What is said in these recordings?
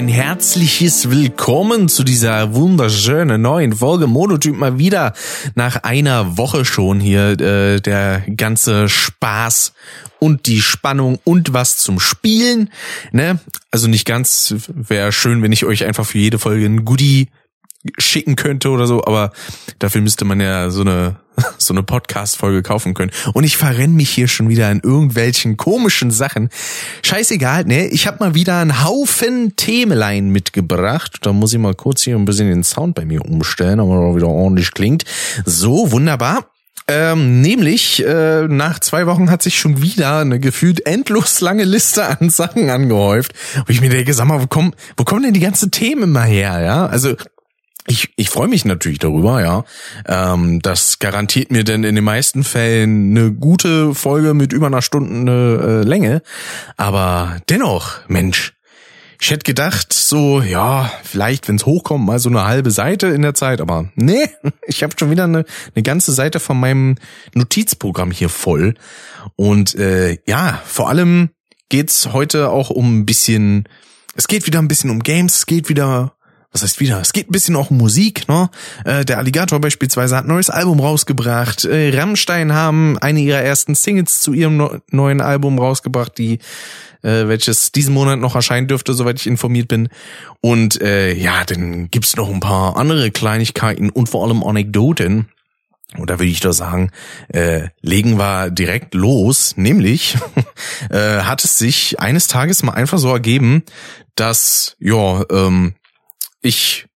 ein herzliches Willkommen zu dieser wunderschönen neuen Folge Monotyp mal wieder nach einer Woche schon hier äh, der ganze Spaß und die Spannung und was zum Spielen, ne? Also nicht ganz wäre schön, wenn ich euch einfach für jede Folge ein Goodie schicken könnte oder so, aber dafür müsste man ja so eine so eine Podcast-Folge kaufen können. Und ich verrenne mich hier schon wieder in irgendwelchen komischen Sachen. Scheißegal, ne? Ich habe mal wieder einen Haufen Themelein mitgebracht. Da muss ich mal kurz hier ein bisschen den Sound bei mir umstellen, damit er wieder ordentlich klingt. So, wunderbar. Ähm, nämlich, äh, nach zwei Wochen hat sich schon wieder eine gefühlt endlos lange Liste an Sachen angehäuft. Wo ich mir denke, sag mal, wo kommen, wo kommen denn die ganzen Themen immer her, ja? Also, ich, ich freue mich natürlich darüber, ja. Ähm, das garantiert mir denn in den meisten Fällen eine gute Folge mit über einer Stunde äh, Länge. Aber dennoch, Mensch, ich hätte gedacht, so, ja, vielleicht, wenn's hochkommt, mal so eine halbe Seite in der Zeit, aber nee, ich habe schon wieder eine, eine ganze Seite von meinem Notizprogramm hier voll. Und äh, ja, vor allem geht's heute auch um ein bisschen, es geht wieder ein bisschen um Games, es geht wieder was heißt wieder? Es geht ein bisschen auch um Musik, ne? Äh, der Alligator beispielsweise hat ein neues Album rausgebracht. Äh, Rammstein haben eine ihrer ersten Singles zu ihrem no neuen Album rausgebracht, die äh, welches diesen Monat noch erscheinen dürfte, soweit ich informiert bin. Und äh, ja, dann gibt's noch ein paar andere Kleinigkeiten und vor allem Anekdoten. Und da würde ich doch sagen, äh, legen wir direkt los. Nämlich äh, hat es sich eines Tages mal einfach so ergeben, dass ja ähm, ich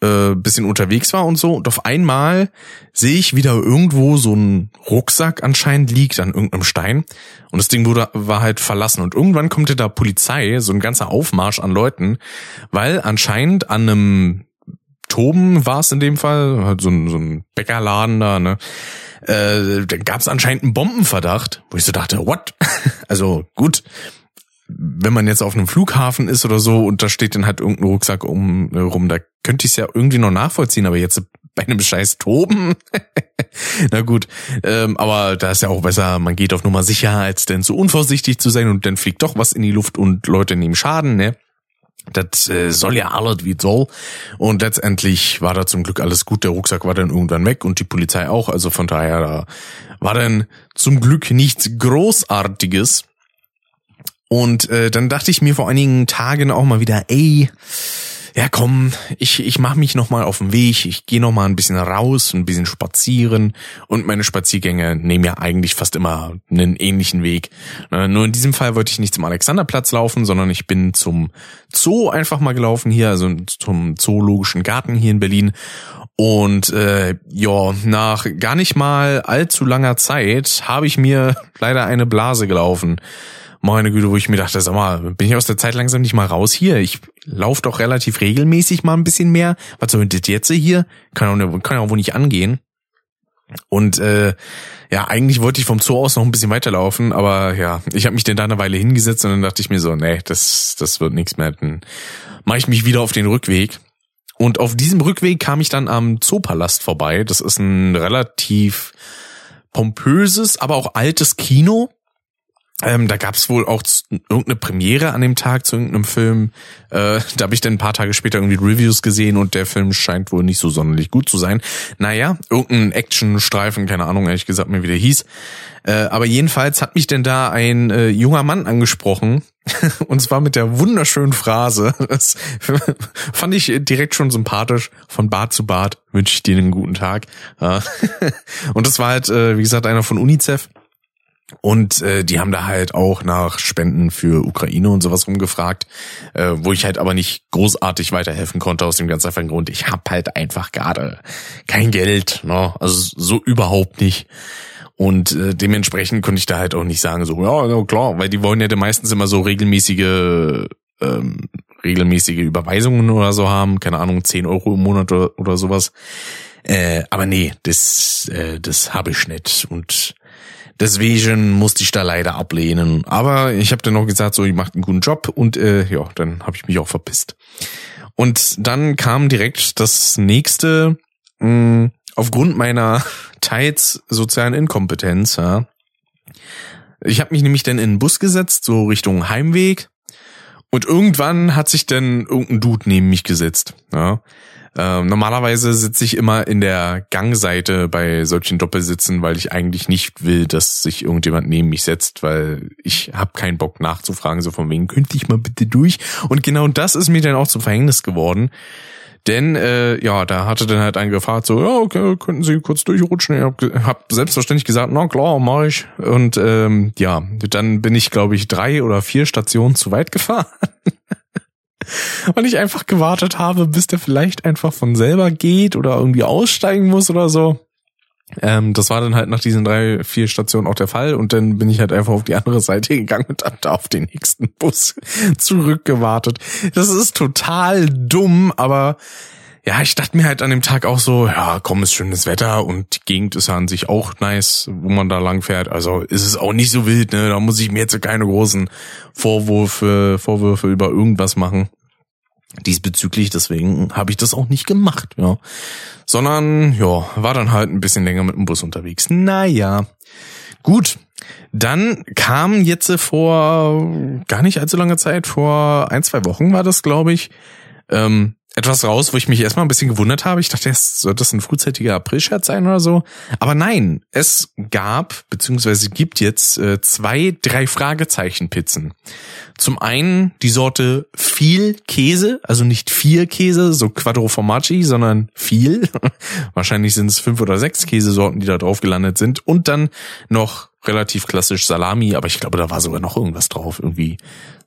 äh, bisschen unterwegs war und so und auf einmal sehe ich wieder irgendwo so ein Rucksack anscheinend liegt an irgendeinem Stein und das Ding wurde war halt verlassen und irgendwann kommt ja da Polizei, so ein ganzer Aufmarsch an Leuten, weil anscheinend an einem Toben war es in dem Fall, halt so ein, so ein Bäckerladen da, ne? Äh, da gab es anscheinend einen Bombenverdacht, wo ich so dachte, what? also gut, wenn man jetzt auf einem Flughafen ist oder so und da steht dann halt irgendein Rucksack um äh, rum, da könnte ich es ja irgendwie noch nachvollziehen, aber jetzt bei einem scheiß Toben. Na gut, ähm, aber da ist ja auch besser, man geht auf Nummer sicher, als denn zu unvorsichtig zu sein und dann fliegt doch was in die Luft und Leute nehmen Schaden, ne? Das äh, soll ja alles wie soll. Und letztendlich war da zum Glück alles gut. Der Rucksack war dann irgendwann weg und die Polizei auch. Also von daher, da war dann zum Glück nichts Großartiges. Und äh, dann dachte ich mir vor einigen Tagen auch mal wieder, ey, ja komm, ich, ich mache mich nochmal auf den Weg, ich gehe nochmal ein bisschen raus, ein bisschen spazieren und meine Spaziergänge nehmen ja eigentlich fast immer einen ähnlichen Weg. Nur in diesem Fall wollte ich nicht zum Alexanderplatz laufen, sondern ich bin zum Zoo einfach mal gelaufen hier, also zum Zoologischen Garten hier in Berlin. Und äh, ja, nach gar nicht mal allzu langer Zeit habe ich mir leider eine Blase gelaufen meine Güte, wo ich mir dachte, sag mal, bin ich aus der Zeit langsam nicht mal raus hier? Ich laufe doch relativ regelmäßig mal ein bisschen mehr. Was soll das jetzt hier? Kann auch, kann auch wohl nicht angehen. Und äh, ja, eigentlich wollte ich vom Zoo aus noch ein bisschen weiterlaufen, aber ja, ich habe mich dann da eine Weile hingesetzt und dann dachte ich mir so, nee, das, das wird nichts mehr. Dann mache ich mich wieder auf den Rückweg. Und auf diesem Rückweg kam ich dann am Zoopalast vorbei. Das ist ein relativ pompöses, aber auch altes Kino ähm, da gab es wohl auch irgendeine Premiere an dem Tag zu irgendeinem Film. Äh, da habe ich dann ein paar Tage später irgendwie Reviews gesehen und der Film scheint wohl nicht so sonderlich gut zu sein. Naja, irgendein Actionstreifen, keine Ahnung, ehrlich gesagt, mir wie der hieß. Äh, aber jedenfalls hat mich denn da ein äh, junger Mann angesprochen und zwar mit der wunderschönen Phrase. Das fand ich direkt schon sympathisch. Von Bart zu Bart wünsche ich dir einen guten Tag. und das war halt, äh, wie gesagt, einer von UNICEF. Und äh, die haben da halt auch nach Spenden für Ukraine und sowas rumgefragt, äh, wo ich halt aber nicht großartig weiterhelfen konnte aus dem ganz einfachen Grund. Ich hab halt einfach gerade kein Geld, ne? also so überhaupt nicht. Und äh, dementsprechend konnte ich da halt auch nicht sagen, so, ja, klar, weil die wollen ja meistens immer so regelmäßige, ähm, regelmäßige Überweisungen oder so haben, keine Ahnung, 10 Euro im Monat oder, oder sowas. Äh, aber nee, das, äh, das habe ich nicht. Und Deswegen musste ich da leider ablehnen. Aber ich habe dann noch gesagt, so, ihr macht einen guten Job und äh, ja, dann habe ich mich auch verpisst. Und dann kam direkt das nächste, mh, hm, aufgrund meiner teils sozialen Inkompetenz, ja. Ich habe mich nämlich dann in den Bus gesetzt, so Richtung Heimweg. Und irgendwann hat sich dann irgendein Dude neben mich gesetzt. Ja. Ähm, normalerweise sitze ich immer in der Gangseite bei solchen Doppelsitzen, weil ich eigentlich nicht will, dass sich irgendjemand neben mich setzt, weil ich habe keinen Bock nachzufragen, so von wegen, könnte ich mal bitte durch? Und genau das ist mir dann auch zum Verhängnis geworden. Denn äh, ja, da hatte dann halt einen gefragt, so, ja, okay, könnten Sie kurz durchrutschen? Ich hab, hab selbstverständlich gesagt, na klar, mach ich. Und ähm, ja, dann bin ich, glaube ich, drei oder vier Stationen zu weit gefahren. Weil ich einfach gewartet habe, bis der vielleicht einfach von selber geht oder irgendwie aussteigen muss oder so. Ähm, das war dann halt nach diesen drei, vier Stationen auch der Fall und dann bin ich halt einfach auf die andere Seite gegangen und hab da auf den nächsten Bus zurückgewartet. Das ist total dumm, aber ja, ich dachte mir halt an dem Tag auch so, ja, komm, ist schönes Wetter und die Gegend ist ja an sich auch nice, wo man da lang fährt. Also ist es auch nicht so wild, ne? Da muss ich mir jetzt keine großen Vorwürfe, Vorwürfe über irgendwas machen diesbezüglich, deswegen habe ich das auch nicht gemacht, ja. Sondern, ja, war dann halt ein bisschen länger mit dem Bus unterwegs. Naja. Gut. Dann kam jetzt vor gar nicht allzu langer Zeit, vor ein, zwei Wochen war das, glaube ich, ähm, etwas raus, wo ich mich erstmal ein bisschen gewundert habe. Ich dachte, das soll das ein frühzeitiger April-Scherz sein oder so. Aber nein, es gab, beziehungsweise gibt jetzt äh, zwei, drei Fragezeichen-Pizzen. Zum einen die Sorte viel Käse, also nicht vier Käse, so Quattro Formaggi, sondern viel. Wahrscheinlich sind es fünf oder sechs Käsesorten, die da drauf gelandet sind. Und dann noch relativ klassisch Salami, aber ich glaube, da war sogar noch irgendwas drauf. Irgendwie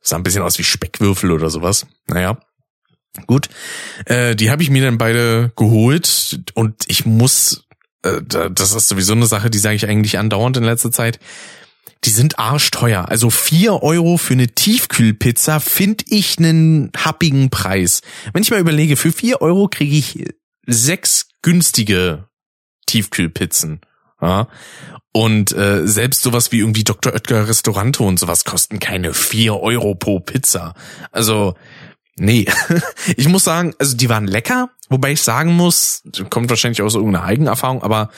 sah ein bisschen aus wie Speckwürfel oder sowas. Naja. Gut, äh, die habe ich mir dann beide geholt und ich muss, äh, das ist sowieso eine Sache, die sage ich eigentlich andauernd in letzter Zeit die sind arschteuer. Also vier Euro für eine Tiefkühlpizza finde ich einen happigen Preis. Wenn ich mal überlege, für vier Euro kriege ich sechs günstige Tiefkühlpizzen. Ja? Und äh, selbst sowas wie irgendwie Dr. Oetker Restaurante und sowas kosten keine vier Euro pro Pizza. Also, nee. ich muss sagen, also die waren lecker, wobei ich sagen muss, kommt wahrscheinlich aus irgendeiner Eigenerfahrung, aber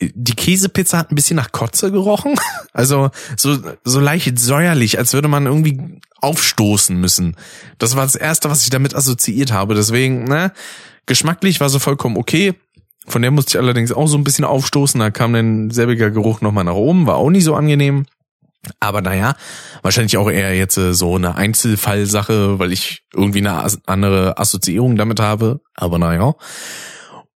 die Käsepizza hat ein bisschen nach Kotze gerochen. Also so, so leicht säuerlich, als würde man irgendwie aufstoßen müssen. Das war das Erste, was ich damit assoziiert habe. Deswegen, ne, geschmacklich war so vollkommen okay. Von der musste ich allerdings auch so ein bisschen aufstoßen. Da kam dann selbiger Geruch nochmal nach oben, war auch nicht so angenehm. Aber naja, wahrscheinlich auch eher jetzt äh, so eine Einzelfallsache, weil ich irgendwie eine andere Assoziierung damit habe. Aber naja.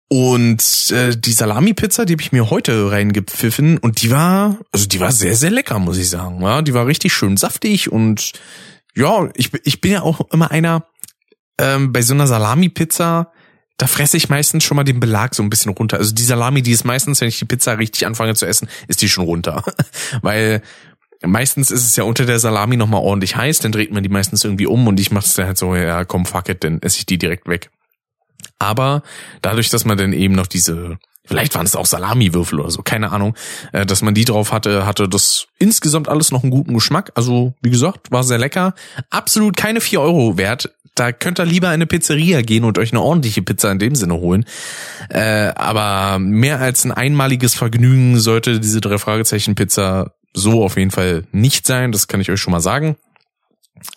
Und äh, die Salami-Pizza, die habe ich mir heute reingepfiffen und die war, also die war sehr, sehr lecker, muss ich sagen. Ja, die war richtig schön saftig und ja, ich, ich bin ja auch immer einer, ähm, bei so einer Salami-Pizza, da fresse ich meistens schon mal den Belag so ein bisschen runter. Also die Salami, die ist meistens, wenn ich die Pizza richtig anfange zu essen, ist die schon runter. Weil meistens ist es ja unter der Salami nochmal ordentlich heiß, dann dreht man die meistens irgendwie um und ich mach's dann halt so, ja komm, fuck it, dann esse ich die direkt weg. Aber dadurch, dass man dann eben noch diese, vielleicht waren es auch Salamiwürfel oder so, keine Ahnung, äh, dass man die drauf hatte, hatte das insgesamt alles noch einen guten Geschmack. Also, wie gesagt, war sehr lecker. Absolut keine vier Euro wert. Da könnt ihr lieber in eine Pizzeria gehen und euch eine ordentliche Pizza in dem Sinne holen. Äh, aber mehr als ein einmaliges Vergnügen sollte diese drei Fragezeichen Pizza so auf jeden Fall nicht sein. Das kann ich euch schon mal sagen.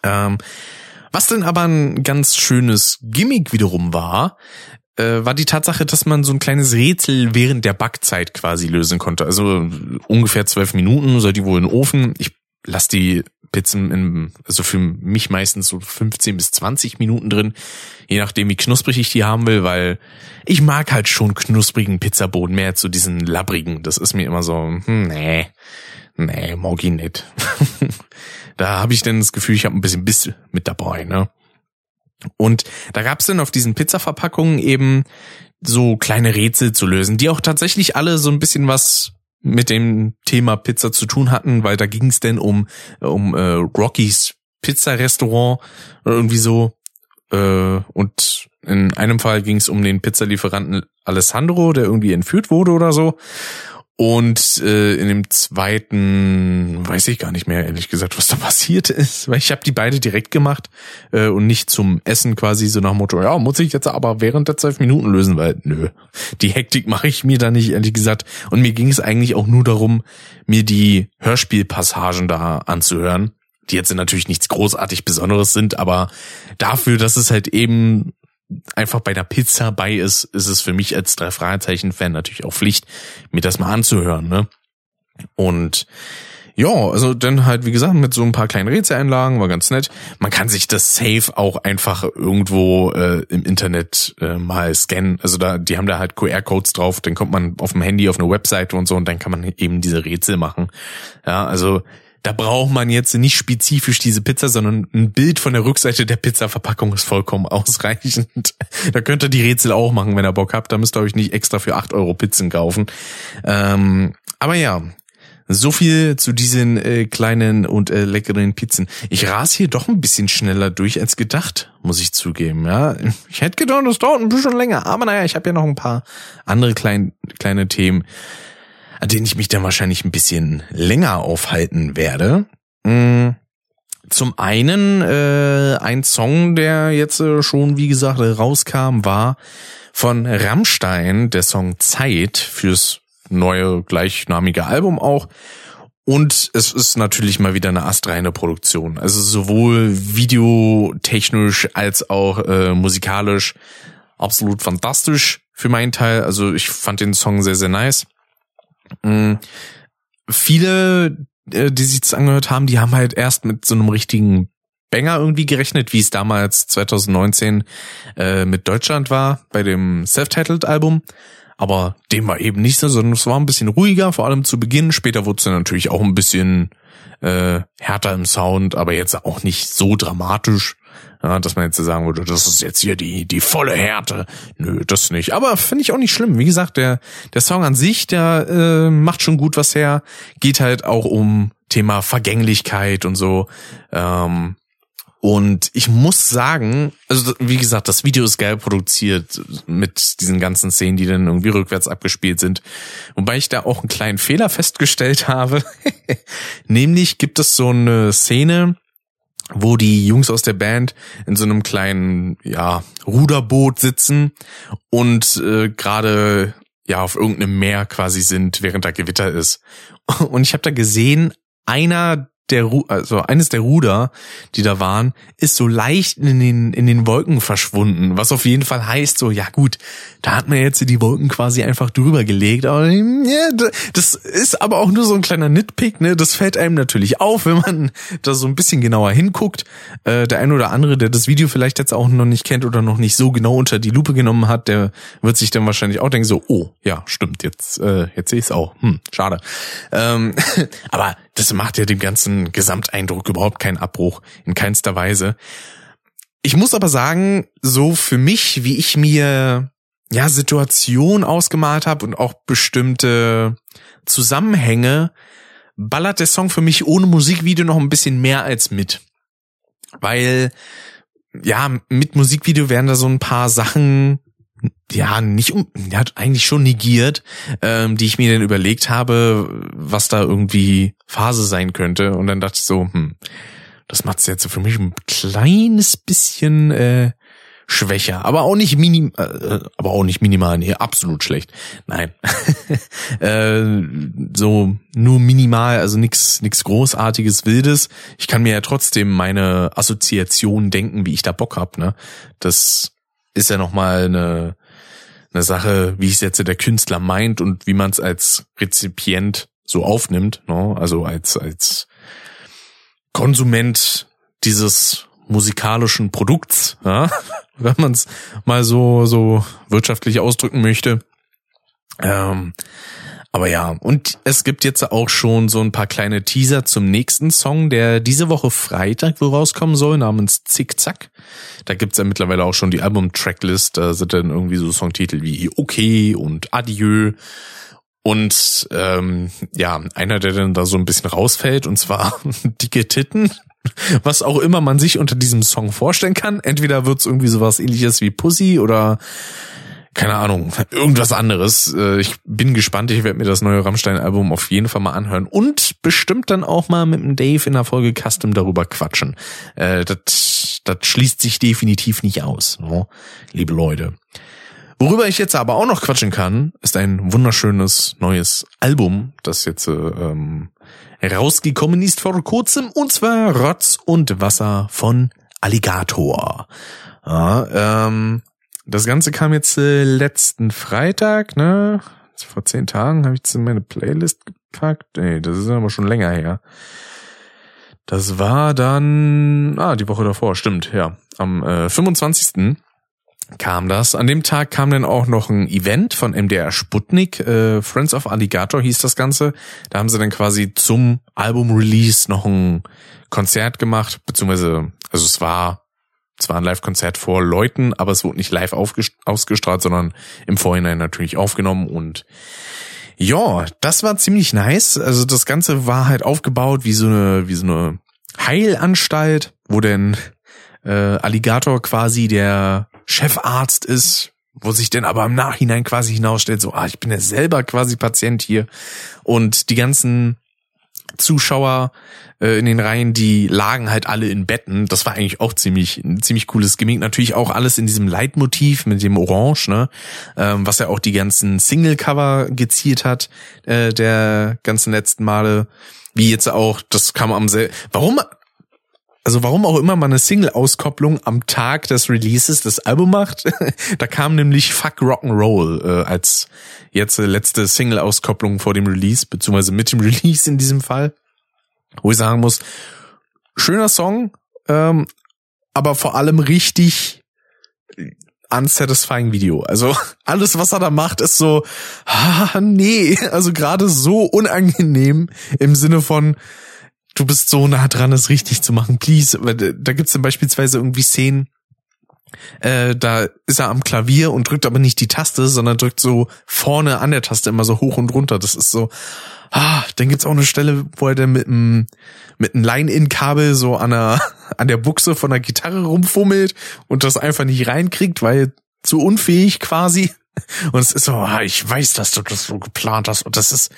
Ähm, was denn aber ein ganz schönes Gimmick wiederum war, äh, war die Tatsache, dass man so ein kleines Rätsel während der Backzeit quasi lösen konnte. Also ungefähr zwölf Minuten soll die wohl in den Ofen. Ich lasse die Pizzen in, also für mich meistens so 15 bis 20 Minuten drin, je nachdem wie knusprig ich die haben will, weil ich mag halt schon knusprigen Pizzaboden mehr zu diesen labbrigen. Das ist mir immer so, hm, nee, nee, mag ich nicht. Da habe ich dann das Gefühl, ich habe ein bisschen Biss mit dabei, ne? Und da gab's dann auf diesen Pizzaverpackungen eben so kleine Rätsel zu lösen, die auch tatsächlich alle so ein bisschen was mit dem Thema Pizza zu tun hatten, weil da ging's denn um um äh, Rockys Pizza Restaurant oder irgendwie so äh, und in einem Fall ging's um den Pizzalieferanten Alessandro, der irgendwie entführt wurde oder so und äh, in dem zweiten weiß ich gar nicht mehr, ehrlich gesagt, was da passiert ist. Weil ich habe die beide direkt gemacht äh, und nicht zum Essen quasi so nach Motto, ja, muss ich jetzt aber während der zwölf Minuten lösen, weil nö, die Hektik mache ich mir da nicht, ehrlich gesagt. Und mir ging es eigentlich auch nur darum, mir die Hörspielpassagen da anzuhören. die jetzt natürlich nichts großartig Besonderes sind, aber dafür, dass es halt eben einfach bei der Pizza bei ist, ist es für mich als drei Fragezeichen Fan natürlich auch Pflicht, mir das mal anzuhören, ne? Und ja, also dann halt, wie gesagt, mit so ein paar kleinen Rätseleinlagen, war ganz nett. Man kann sich das Safe auch einfach irgendwo äh, im Internet äh, mal scannen. Also da, die haben da halt QR-Codes drauf, dann kommt man auf dem Handy auf eine Webseite und so und dann kann man eben diese Rätsel machen. Ja, also da braucht man jetzt nicht spezifisch diese Pizza, sondern ein Bild von der Rückseite der Pizzaverpackung ist vollkommen ausreichend. da könnt ihr die Rätsel auch machen, wenn ihr Bock habt. Da müsst ihr euch nicht extra für acht Euro Pizzen kaufen. Ähm, aber ja, so viel zu diesen äh, kleinen und äh, leckeren Pizzen. Ich ras hier doch ein bisschen schneller durch als gedacht, muss ich zugeben. Ja, ich hätte gedacht, das dauert ein bisschen länger, aber naja, ich habe ja noch ein paar andere klein, kleine Themen, an denen ich mich dann wahrscheinlich ein bisschen länger aufhalten werde. Mm, zum einen äh, ein Song, der jetzt äh, schon, wie gesagt, rauskam, war von Rammstein, der Song Zeit fürs neue gleichnamige Album auch. Und es ist natürlich mal wieder eine astreine Produktion. Also sowohl videotechnisch als auch äh, musikalisch absolut fantastisch für meinen Teil. Also ich fand den Song sehr, sehr nice. Mhm. Viele, äh, die sich das angehört haben, die haben halt erst mit so einem richtigen Banger irgendwie gerechnet, wie es damals 2019 äh, mit Deutschland war bei dem Self-Titled-Album. Aber dem war eben nicht so, sondern es war ein bisschen ruhiger, vor allem zu Beginn. Später wurde es dann natürlich auch ein bisschen äh, härter im Sound, aber jetzt auch nicht so dramatisch, ja, dass man jetzt sagen würde, das ist jetzt hier die die volle Härte. Nö, das nicht. Aber finde ich auch nicht schlimm. Wie gesagt, der der Song an sich, der äh, macht schon gut was her. Geht halt auch um Thema Vergänglichkeit und so. Ähm, und ich muss sagen, also wie gesagt, das Video ist geil produziert mit diesen ganzen Szenen, die dann irgendwie rückwärts abgespielt sind. Wobei ich da auch einen kleinen Fehler festgestellt habe. Nämlich gibt es so eine Szene, wo die Jungs aus der Band in so einem kleinen, ja, Ruderboot sitzen und äh, gerade ja auf irgendeinem Meer quasi sind, während da Gewitter ist. Und ich habe da gesehen, einer der Ru also eines der Ruder, die da waren, ist so leicht in den in den Wolken verschwunden, was auf jeden Fall heißt so ja gut, da hat man jetzt die Wolken quasi einfach drüber gelegt, aber ja, das ist aber auch nur so ein kleiner Nitpick, ne? Das fällt einem natürlich auf, wenn man da so ein bisschen genauer hinguckt. Äh, der ein oder andere, der das Video vielleicht jetzt auch noch nicht kennt oder noch nicht so genau unter die Lupe genommen hat, der wird sich dann wahrscheinlich auch denken so, oh, ja, stimmt, jetzt äh, jetzt sehe ich es auch. Hm, schade. Ähm, aber das macht ja dem ganzen Gesamteindruck überhaupt keinen Abbruch, in keinster Weise. Ich muss aber sagen, so für mich, wie ich mir ja Situation ausgemalt habe und auch bestimmte Zusammenhänge, ballert der Song für mich ohne Musikvideo noch ein bisschen mehr als mit. Weil ja, mit Musikvideo werden da so ein paar Sachen ja, nicht um, ja, eigentlich schon negiert, ähm, die ich mir dann überlegt habe, was da irgendwie Phase sein könnte. Und dann dachte ich so, hm, das macht's jetzt für mich ein kleines bisschen äh, schwächer, aber auch nicht minim, äh, aber auch nicht minimal, nee, absolut schlecht. Nein, äh, so nur minimal, also nichts, nichts großartiges, wildes. Ich kann mir ja trotzdem meine Assoziation denken, wie ich da Bock hab. Ne, das ist ja nochmal eine, eine Sache, wie es jetzt der Künstler meint und wie man es als Rezipient so aufnimmt, ne? also als, als Konsument dieses musikalischen Produkts, ja? wenn man es mal so, so wirtschaftlich ausdrücken möchte. Ähm, aber ja, und es gibt jetzt auch schon so ein paar kleine Teaser zum nächsten Song, der diese Woche Freitag wohl rauskommen soll, namens Zickzack. Da gibt's ja mittlerweile auch schon die Album-Tracklist. Da sind dann irgendwie so Songtitel wie Okay und Adieu. Und ähm, ja, einer, der dann da so ein bisschen rausfällt, und zwar dicke Titten. Was auch immer man sich unter diesem Song vorstellen kann. Entweder wird's irgendwie sowas ähnliches wie Pussy oder keine Ahnung, irgendwas anderes. Äh, ich bin gespannt, ich werde mir das neue Rammstein-Album auf jeden Fall mal anhören und bestimmt dann auch mal mit dem Dave in der Folge Custom darüber quatschen. Äh, das, das schließt sich definitiv nicht aus, liebe Leute. Worüber ich jetzt aber auch noch quatschen kann, ist ein wunderschönes neues Album, das jetzt ähm, rausgekommen ist vor kurzem, und zwar Rotz und Wasser von Alligator. Ja, ähm, das Ganze kam jetzt äh, letzten Freitag, ne? Vor zehn Tagen habe ich es in meine Playlist gepackt. Ey, das ist aber schon länger her. Das war dann, ah, die Woche davor, stimmt, ja. Am äh, 25 kam das. An dem Tag kam dann auch noch ein Event von MDR Sputnik, äh, Friends of Alligator hieß das Ganze. Da haben sie dann quasi zum Album-Release noch ein Konzert gemacht, beziehungsweise, also es war zwar ein Live-Konzert vor Leuten, aber es wurde nicht live ausgestrahlt, sondern im Vorhinein natürlich aufgenommen und ja, das war ziemlich nice. Also das Ganze war halt aufgebaut wie so eine, wie so eine Heilanstalt, wo denn äh, Alligator quasi der Chefarzt ist, wo sich denn aber im Nachhinein quasi hinausstellt, so, ah, ich bin ja selber quasi Patient hier. Und die ganzen Zuschauer äh, in den Reihen, die lagen halt alle in Betten. Das war eigentlich auch ziemlich ein ziemlich cooles Gimmick. Natürlich auch alles in diesem Leitmotiv mit dem Orange, ne, ähm, was ja auch die ganzen Single-Cover gezielt hat äh, der ganzen letzten Male. Wie jetzt auch, das kam am sel. Warum also warum auch immer man eine Single-Auskopplung am Tag des Releases des Albums macht. da kam nämlich Fuck Rock'n'Roll äh, als jetzt äh, letzte Single-Auskopplung vor dem Release, beziehungsweise mit dem Release in diesem Fall. Wo ich sagen muss, schöner Song, ähm, aber vor allem richtig unsatisfying Video. Also alles, was er da macht, ist so, ah, nee, also gerade so unangenehm im Sinne von, du bist so nah dran, es richtig zu machen, please. Da gibt's dann beispielsweise irgendwie Szenen, äh, da ist er am Klavier und drückt aber nicht die Taste, sondern drückt so vorne an der Taste immer so hoch und runter. Das ist so, ah, dann gibt's auch eine Stelle, wo er dann mit einem mit einem Line-In-Kabel so an der an der Buchse von der Gitarre rumfummelt und das einfach nicht reinkriegt, weil zu unfähig quasi. Und es ist so, ah, ich weiß, dass du das so geplant hast und das ist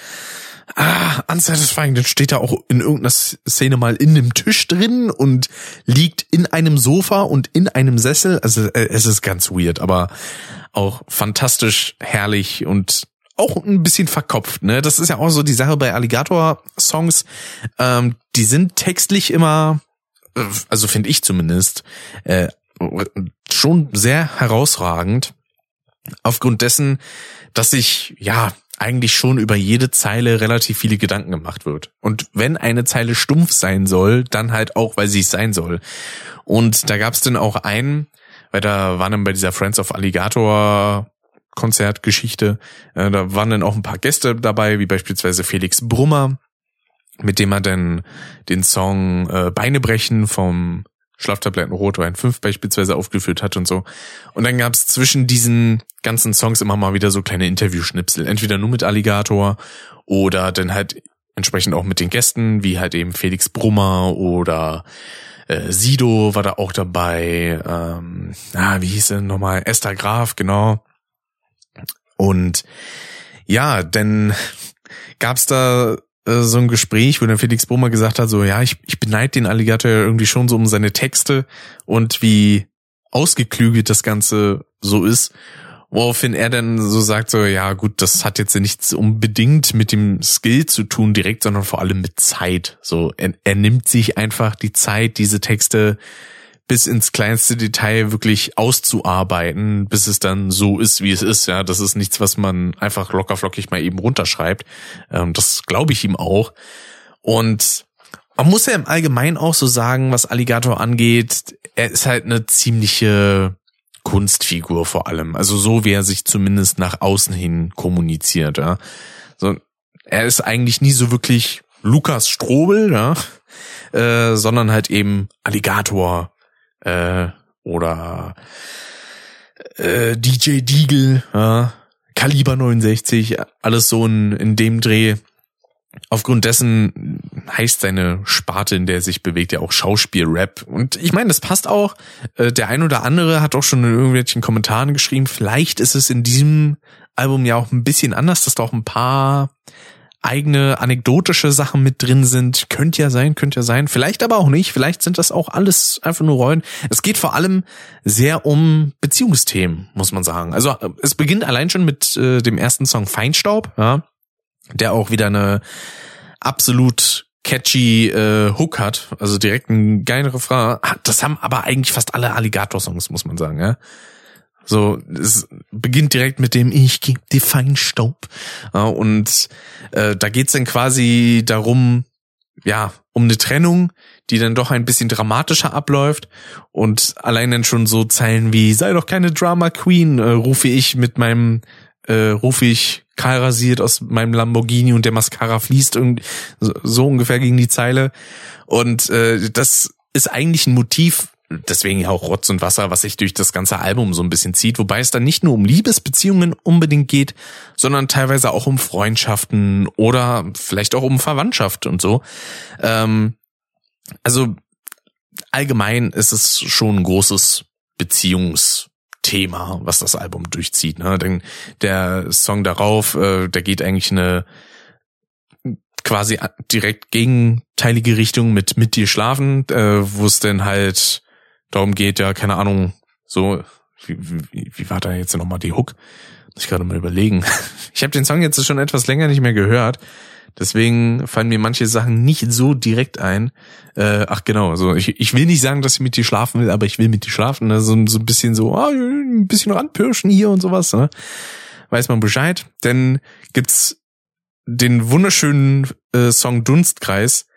ah, unsatisfying, dann steht er auch in irgendeiner Szene mal in einem Tisch drin und liegt in einem Sofa und in einem Sessel. Also äh, es ist ganz weird, aber auch fantastisch herrlich und auch ein bisschen verkopft, ne? Das ist ja auch so die Sache bei Alligator-Songs. Ähm, die sind textlich immer, äh, also finde ich zumindest, äh, schon sehr herausragend. Aufgrund dessen, dass ich, ja, eigentlich schon über jede Zeile relativ viele Gedanken gemacht wird. Und wenn eine Zeile stumpf sein soll, dann halt auch, weil sie es sein soll. Und da gab es dann auch einen, weil da waren dann bei dieser Friends of Alligator Konzertgeschichte, äh, da waren dann auch ein paar Gäste dabei, wie beispielsweise Felix Brummer, mit dem er dann den Song äh, Beine brechen vom Schlaftabletten Rotwein 5 beispielsweise aufgeführt hat und so. Und dann gab's zwischen diesen ganzen Songs immer mal wieder so kleine Interview-Schnipsel. Entweder nur mit Alligator oder dann halt entsprechend auch mit den Gästen, wie halt eben Felix Brummer oder äh, Sido war da auch dabei. Ähm, ah, wie hieß er nochmal? Esther Graf, genau. Und ja, denn gab's da äh, so ein Gespräch, wo dann Felix Brummer gesagt hat, so, ja, ich, ich beneide den Alligator irgendwie schon so um seine Texte und wie ausgeklügelt das Ganze so ist. Woraufhin er dann so sagt, so, ja gut, das hat jetzt nichts unbedingt mit dem Skill zu tun direkt, sondern vor allem mit Zeit. So, er, er nimmt sich einfach die Zeit, diese Texte bis ins kleinste Detail wirklich auszuarbeiten, bis es dann so ist, wie es ist. Ja, das ist nichts, was man einfach lockerflockig mal eben runterschreibt. Ähm, das glaube ich ihm auch. Und man muss ja im Allgemeinen auch so sagen, was Alligator angeht, er ist halt eine ziemliche Kunstfigur vor allem. Also so, wie er sich zumindest nach außen hin kommuniziert. Ja. So, er ist eigentlich nie so wirklich Lukas Strobel, ja, äh, sondern halt eben Alligator, äh, oder äh, DJ Deagle, ja, Kaliber 69, alles so in, in dem Dreh. Aufgrund dessen heißt seine Sparte, in der er sich bewegt, ja auch Schauspiel-Rap. Und ich meine, das passt auch. Äh, der ein oder andere hat auch schon in irgendwelchen Kommentaren geschrieben, vielleicht ist es in diesem Album ja auch ein bisschen anders, dass da auch ein paar eigene anekdotische Sachen mit drin sind. Könnte ja sein, könnte ja sein. Vielleicht aber auch nicht. Vielleicht sind das auch alles einfach nur Rollen. Es geht vor allem sehr um Beziehungsthemen, muss man sagen. Also es beginnt allein schon mit äh, dem ersten Song Feinstaub, ja, der auch wieder eine absolut catchy äh, Hook hat, also direkt ein geilen Refrain. Das haben aber eigentlich fast alle Alligator-Songs, muss man sagen, ja. So, es beginnt direkt mit dem Ich geb dir Feinstaub. Und äh, da geht's dann quasi darum, ja, um eine Trennung, die dann doch ein bisschen dramatischer abläuft. Und allein dann schon so Zeilen wie, sei doch keine Drama Queen, äh, rufe ich mit meinem, äh, rufe ich kahl rasiert aus meinem Lamborghini und der Mascara fließt und so ungefähr gegen die Zeile. Und äh, das ist eigentlich ein Motiv, deswegen ja auch Rotz und Wasser, was sich durch das ganze Album so ein bisschen zieht, wobei es dann nicht nur um Liebesbeziehungen unbedingt geht, sondern teilweise auch um Freundschaften oder vielleicht auch um Verwandtschaft und so. Ähm, also allgemein ist es schon ein großes Beziehungsthema, was das Album durchzieht. Ne? Denn der Song darauf, äh, der geht eigentlich eine quasi direkt gegenteilige Richtung mit mit dir schlafen, äh, wo es denn halt darum geht, ja, keine Ahnung, so, wie, wie, wie war da jetzt nochmal die Hook? Muss ich gerade mal überlegen. Ich habe den Song jetzt schon etwas länger nicht mehr gehört. Deswegen fallen mir manche Sachen nicht so direkt ein. Äh, ach genau, also ich, ich will nicht sagen, dass ich mit dir schlafen will, aber ich will mit dir schlafen. Ne? So, so ein bisschen so, ah, ein bisschen ranpirschen hier und sowas. Ne? Weiß man Bescheid. Denn gibt's den wunderschönen äh, Song Dunstkreis,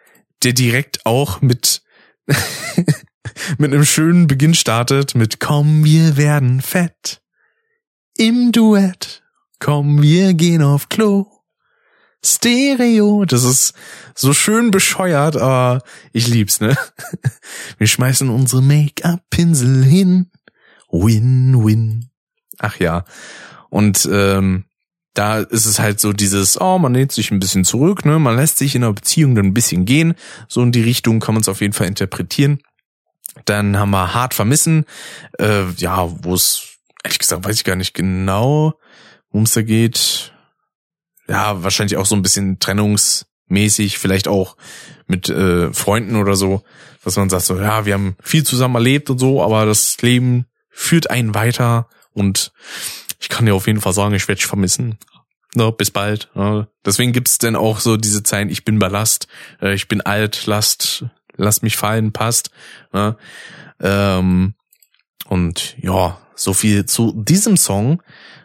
der direkt auch mit mit einem schönen Beginn startet mit Komm, wir werden fett. Im Duett. Komm, wir gehen auf Klo. Stereo. Das ist so schön bescheuert, aber ich lieb's, ne? Wir schmeißen unsere Make-up-Pinsel hin. Win-win. Ach ja. Und ähm, da ist es halt so dieses, oh, man lehnt sich ein bisschen zurück, ne? Man lässt sich in einer Beziehung dann ein bisschen gehen. So in die Richtung kann man es auf jeden Fall interpretieren. Dann haben wir Hart vermissen, äh, ja, wo es, ehrlich gesagt, weiß ich gar nicht genau, worum es da geht. Ja, wahrscheinlich auch so ein bisschen trennungsmäßig, vielleicht auch mit äh, Freunden oder so, dass man sagt so, ja, wir haben viel zusammen erlebt und so, aber das Leben führt einen weiter und ich kann dir auf jeden Fall sagen, ich werde dich vermissen. No, bis bald. Ja. Deswegen gibt's denn auch so diese Zeilen, ich bin Ballast, äh, ich bin alt, Last, lass mich fallen, passt. Ne? Ähm, und ja, so viel zu diesem Song.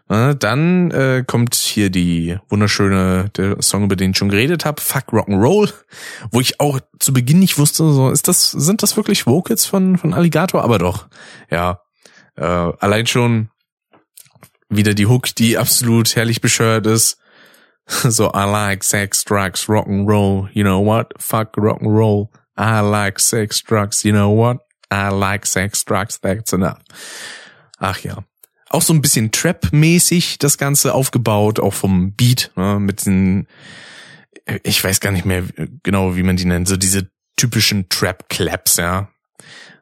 Ne? Dann äh, kommt hier die wunderschöne, der Song, über den ich schon geredet habe, Fuck Rock'n'Roll, wo ich auch zu Beginn nicht wusste, so ist das, sind das wirklich Vocals von von Alligator? Aber doch, ja. Äh, allein schon wieder die Hook, die absolut herrlich bescheuert ist. So, I like sex, drugs, rock'n'roll, you know what? Fuck rock'n'roll. I like sex, drugs, you know what? I like sex, drugs, that's enough. Ach ja. Auch so ein bisschen Trap-mäßig das Ganze aufgebaut, auch vom Beat, ne, mit den, ich weiß gar nicht mehr genau, wie man die nennt, so diese typischen Trap-Claps, ja,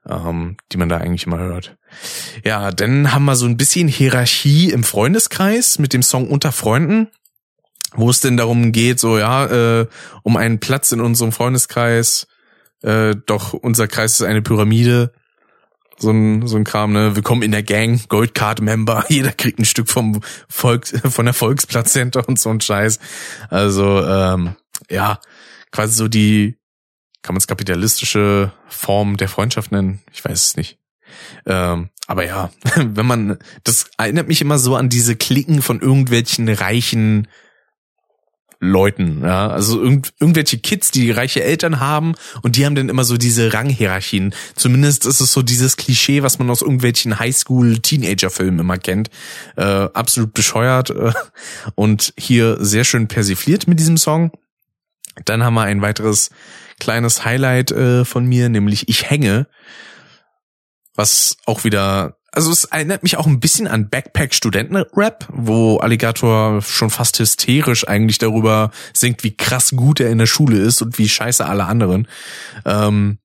ähm, die man da eigentlich immer hört. Ja, dann haben wir so ein bisschen Hierarchie im Freundeskreis mit dem Song Unter Freunden, wo es denn darum geht, so ja, äh, um einen Platz in unserem Freundeskreis, äh, doch unser Kreis ist eine Pyramide. So ein, so ein Kram, ne? Willkommen in der Gang, Goldcard-Member, jeder kriegt ein Stück vom Volk, von der Volksplazenta und so ein Scheiß. Also, ähm, ja, quasi so die, kann man es kapitalistische Form der Freundschaft nennen? Ich weiß es nicht. Ähm, aber ja, wenn man, das erinnert mich immer so an diese Klicken von irgendwelchen reichen Leuten, ja, also irgend, irgendwelche Kids, die reiche Eltern haben und die haben dann immer so diese Ranghierarchien. Zumindest ist es so dieses Klischee, was man aus irgendwelchen Highschool-Teenager-Filmen immer kennt. Äh, absolut bescheuert äh, und hier sehr schön persifliert mit diesem Song. Dann haben wir ein weiteres kleines Highlight äh, von mir, nämlich Ich hänge, was auch wieder also es erinnert mich auch ein bisschen an Backpack-Studenten-Rap, wo Alligator schon fast hysterisch eigentlich darüber singt, wie krass gut er in der Schule ist und wie scheiße alle anderen. Ähm,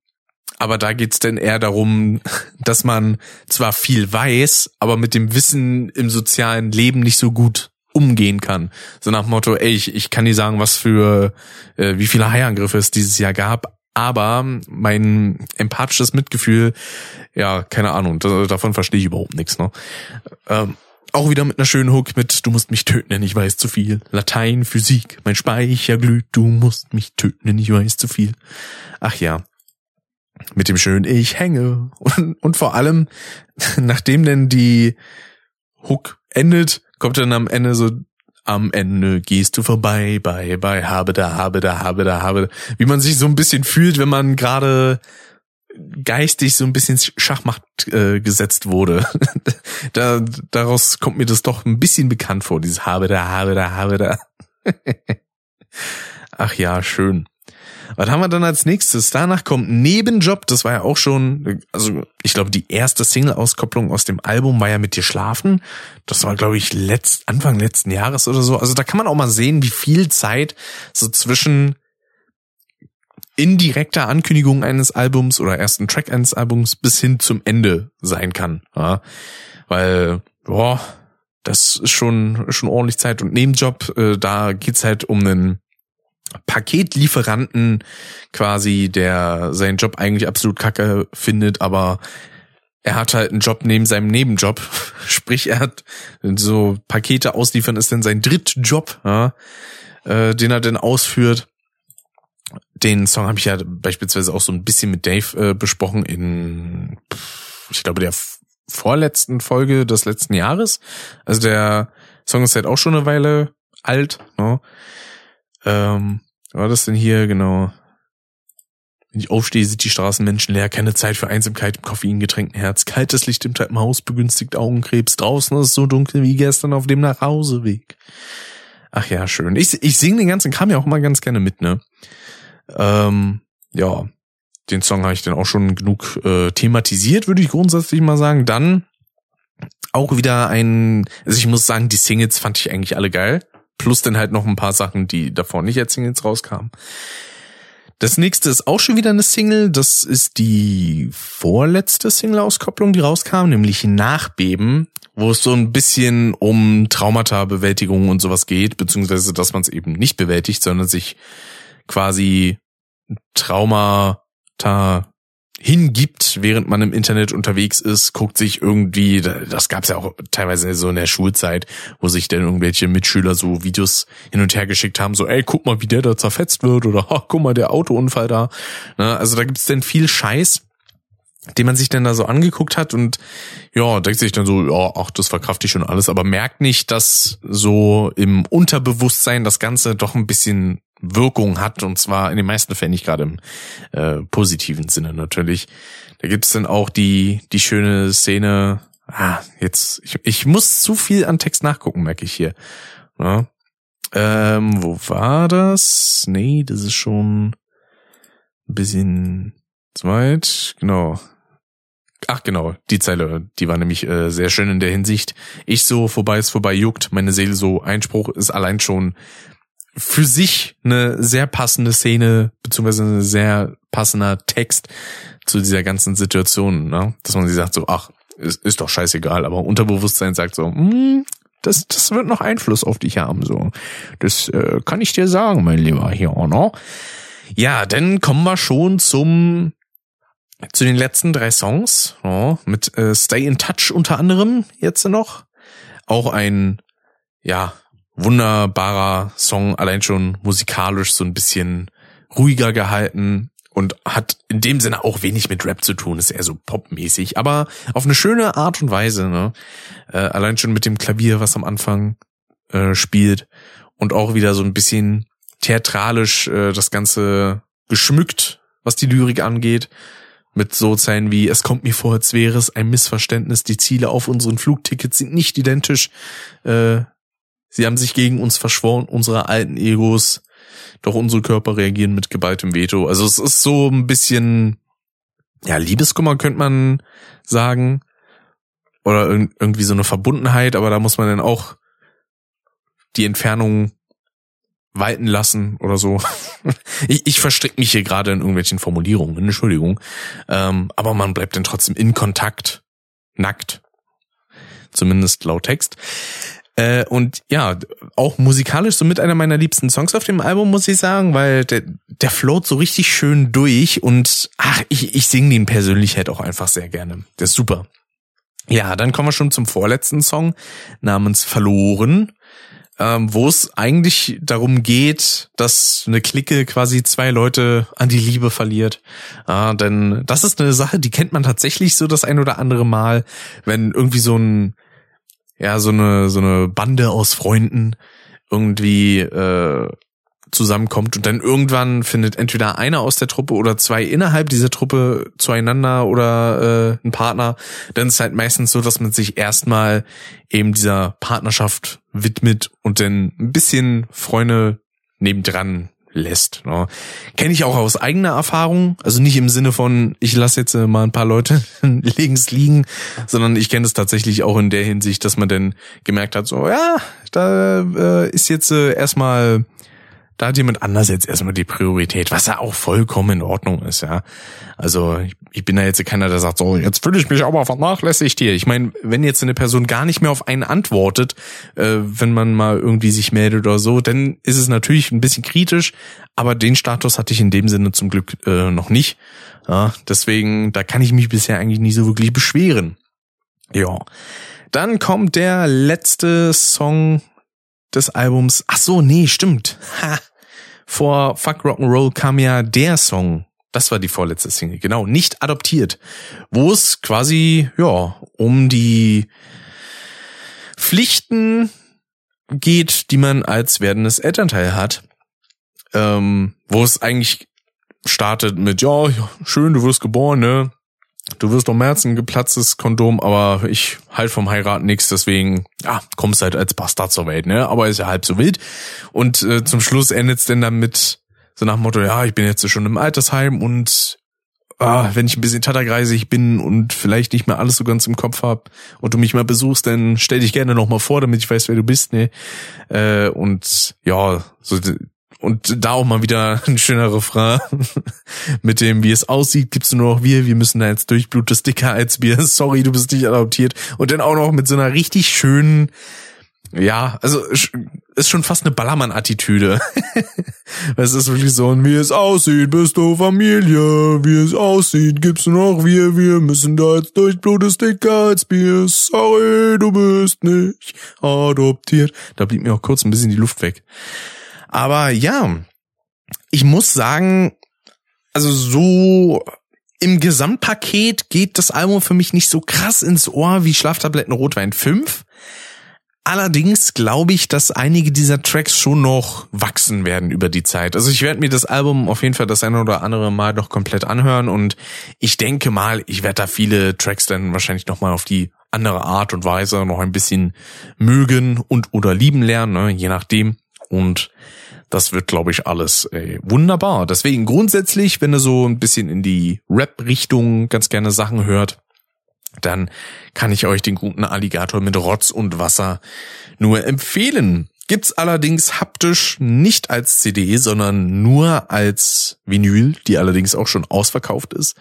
aber da geht's denn eher darum, dass man zwar viel weiß, aber mit dem Wissen im sozialen Leben nicht so gut umgehen kann. So nach dem Motto, ey, ich, ich kann dir sagen, was für, äh, wie viele Haiangriffe es dieses Jahr gab, aber mein empathisches Mitgefühl, ja, keine Ahnung, davon verstehe ich überhaupt nichts. Ne? Ähm, auch wieder mit einer schönen Hook mit Du musst mich töten, denn ich weiß zu viel. Latein, Physik, mein Speicher glüht, du musst mich töten, denn ich weiß zu viel. Ach ja. Mit dem schönen Ich hänge. Und, und vor allem, nachdem denn die Hook endet, kommt dann am Ende so am Ende gehst du vorbei, bei, bei, habe da, habe da, habe da, habe. Wie man sich so ein bisschen fühlt, wenn man gerade geistig so ein bisschen Schachmacht äh, gesetzt wurde. da, daraus kommt mir das doch ein bisschen bekannt vor, dieses habe da, habe da, habe da. Ach ja, schön. Was haben wir dann als nächstes? Danach kommt Nebenjob. Das war ja auch schon, also ich glaube, die erste Single-Auskopplung aus dem Album war ja mit dir schlafen. Das war, glaube ich, letzt, Anfang letzten Jahres oder so. Also da kann man auch mal sehen, wie viel Zeit so zwischen indirekter Ankündigung eines Albums oder ersten Track eines Albums bis hin zum Ende sein kann. Ja? Weil, boah, das ist schon, schon ordentlich Zeit. Und Nebenjob, äh, da geht's halt um einen Paketlieferanten quasi, der seinen Job eigentlich absolut kacke findet, aber er hat halt einen Job neben seinem Nebenjob. Sprich, er hat so Pakete ausliefern ist dann sein Drittjob, ja, äh, den er dann ausführt den Song habe ich ja beispielsweise auch so ein bisschen mit Dave äh, besprochen in, ich glaube, der vorletzten Folge des letzten Jahres. Also der Song ist halt auch schon eine Weile alt. Ne? Ähm, war das denn hier genau? Wenn ich aufstehe, sind die Straßenmenschen leer, keine Zeit für Einsamkeit im koffeingetränkten Herz. Kaltes Licht im Treppenhaus begünstigt Augenkrebs. Draußen ist es so dunkel wie gestern auf dem Nachhauseweg. Ach ja, schön. Ich, ich singe den ganzen Kram ja auch mal ganz gerne mit, ne? Ähm, ja, den Song habe ich dann auch schon genug äh, thematisiert, würde ich grundsätzlich mal sagen. Dann auch wieder ein, also ich muss sagen, die Singles fand ich eigentlich alle geil. Plus dann halt noch ein paar Sachen, die davor nicht als Singles rauskamen. Das nächste ist auch schon wieder eine Single. Das ist die vorletzte Single-Auskopplung, die rauskam, nämlich Nachbeben, wo es so ein bisschen um Traumata-Bewältigung und sowas geht, beziehungsweise dass man es eben nicht bewältigt, sondern sich quasi Traumata hingibt, während man im Internet unterwegs ist, guckt sich irgendwie, das gab's ja auch teilweise so in der Schulzeit, wo sich dann irgendwelche Mitschüler so Videos hin und her geschickt haben, so, ey, guck mal, wie der da zerfetzt wird oder oh, guck mal, der Autounfall da. Ne, also da gibt's dann viel Scheiß, den man sich dann da so angeguckt hat und ja, denkt sich dann so, ja, ach, das verkraft ich schon alles, aber merkt nicht, dass so im Unterbewusstsein das Ganze doch ein bisschen Wirkung hat und zwar in den meisten Fällen nicht gerade im äh, positiven Sinne natürlich. Da gibt's dann auch die die schöne Szene. Ah, jetzt ich, ich muss zu viel an Text nachgucken, merke ich hier. Ja. Ähm, wo war das? Nee, das ist schon ein bisschen zweit. Genau. Ach genau, die Zeile, die war nämlich äh, sehr schön in der Hinsicht. Ich so, vorbei ist vorbei, juckt, meine Seele so, Einspruch ist allein schon für sich eine sehr passende Szene, beziehungsweise ein sehr passender Text zu dieser ganzen Situation, ne? Dass man sich sagt so, ach, ist, ist doch scheißegal, aber Unterbewusstsein sagt so, hm, das, das wird noch Einfluss auf dich haben, so. Das äh, kann ich dir sagen, mein Lieber hier, ne? Ja, dann kommen wir schon zum zu den letzten drei Songs, ja, mit äh, Stay in Touch unter anderem jetzt noch. Auch ein, ja, wunderbarer Song, allein schon musikalisch so ein bisschen ruhiger gehalten und hat in dem Sinne auch wenig mit Rap zu tun, ist eher so popmäßig, aber auf eine schöne Art und Weise, ne? Äh, allein schon mit dem Klavier, was am Anfang äh, spielt und auch wieder so ein bisschen theatralisch äh, das Ganze geschmückt, was die Lyrik angeht. Mit so Zeilen wie, es kommt mir vor, als wäre es ein Missverständnis, die Ziele auf unseren Flugtickets sind nicht identisch. Äh, Sie haben sich gegen uns verschworen, unsere alten Egos. Doch unsere Körper reagieren mit geballtem Veto. Also es ist so ein bisschen, ja, Liebeskummer könnte man sagen. Oder irgendwie so eine Verbundenheit, aber da muss man dann auch die Entfernung walten lassen oder so. ich, ich verstricke mich hier gerade in irgendwelchen Formulierungen, Entschuldigung. Ähm, aber man bleibt dann trotzdem in Kontakt, nackt. Zumindest laut Text. Äh, und ja, auch musikalisch so mit einer meiner liebsten Songs auf dem Album, muss ich sagen, weil der, der float so richtig schön durch und ach, ich, ich singe den persönlich halt auch einfach sehr gerne. Der ist super. Ja, dann kommen wir schon zum vorletzten Song namens Verloren ähm, wo es eigentlich darum geht, dass eine Clique quasi zwei Leute an die Liebe verliert. Ja, denn das ist eine Sache, die kennt man tatsächlich so das ein oder andere Mal, wenn irgendwie so ein ja so eine so eine Bande aus Freunden irgendwie äh, zusammenkommt und dann irgendwann findet entweder einer aus der Truppe oder zwei innerhalb dieser Truppe zueinander oder äh, ein Partner, dann ist es halt meistens so, dass man sich erstmal eben dieser Partnerschaft widmet und dann ein bisschen Freunde nebendran lässt. Ne? Kenne ich auch aus eigener Erfahrung, also nicht im Sinne von, ich lasse jetzt äh, mal ein paar Leute links liegen, sondern ich kenne es tatsächlich auch in der Hinsicht, dass man dann gemerkt hat, so ja, da äh, ist jetzt äh, erstmal da hat jemand anders jetzt erstmal die Priorität, was ja auch vollkommen in Ordnung ist, ja. Also ich, ich bin da jetzt keiner, der sagt, so, jetzt fühle ich mich aber vernachlässigt hier. Ich meine, wenn jetzt eine Person gar nicht mehr auf einen antwortet, äh, wenn man mal irgendwie sich meldet oder so, dann ist es natürlich ein bisschen kritisch, aber den Status hatte ich in dem Sinne zum Glück äh, noch nicht. Ja, deswegen, da kann ich mich bisher eigentlich nicht so wirklich beschweren. Ja. Dann kommt der letzte Song des Albums. Ach so, nee, stimmt. Ha vor Fuck Rock'n'Roll kam ja der Song. Das war die vorletzte Single, genau, nicht adoptiert, wo es quasi, ja, um die Pflichten geht, die man als werdendes Elternteil hat, ähm, wo es eigentlich startet mit, ja, schön, du wirst geboren, ne? Du wirst doch März ein geplatztes Kondom, aber ich halt vom Heiraten nichts, deswegen, ja, kommst halt als Bastard zur Welt, ne? Aber ist ja halb so wild. Und äh, zum Schluss endet's denn damit so nach dem Motto, ja, ich bin jetzt schon im Altersheim und ah, wenn ich ein bisschen tattergreisig bin und vielleicht nicht mehr alles so ganz im Kopf hab und du mich mal besuchst, dann stell dich gerne nochmal vor, damit ich weiß, wer du bist, ne? Äh, und ja, so und da auch mal wieder ein schöner Refrain mit dem, wie es aussieht, gibt's nur noch wir, wir müssen da jetzt durch, Blut ist dicker als wir, sorry, du bist nicht adoptiert. Und dann auch noch mit so einer richtig schönen, ja, also ist schon fast eine Ballermann-Attitüde. es ist wirklich so, und wie es aussieht, bist du Familie, wie es aussieht, gibt's nur noch wir, wir müssen da jetzt durch, Blut ist dicker als Bier, sorry, du bist nicht adoptiert. Da blieb mir auch kurz ein bisschen die Luft weg. Aber ja, ich muss sagen, also so im Gesamtpaket geht das Album für mich nicht so krass ins Ohr wie Schlaftabletten Rotwein 5. Allerdings glaube ich, dass einige dieser Tracks schon noch wachsen werden über die Zeit. Also ich werde mir das Album auf jeden Fall das eine oder andere Mal noch komplett anhören und ich denke mal, ich werde da viele Tracks dann wahrscheinlich nochmal auf die andere Art und Weise noch ein bisschen mögen und oder lieben lernen, ne? je nachdem. Und das wird, glaube ich, alles ey, wunderbar. Deswegen grundsätzlich, wenn ihr so ein bisschen in die Rap-Richtung ganz gerne Sachen hört, dann kann ich euch den guten Alligator mit Rotz und Wasser nur empfehlen. Gibt's allerdings haptisch nicht als CD, sondern nur als Vinyl, die allerdings auch schon ausverkauft ist.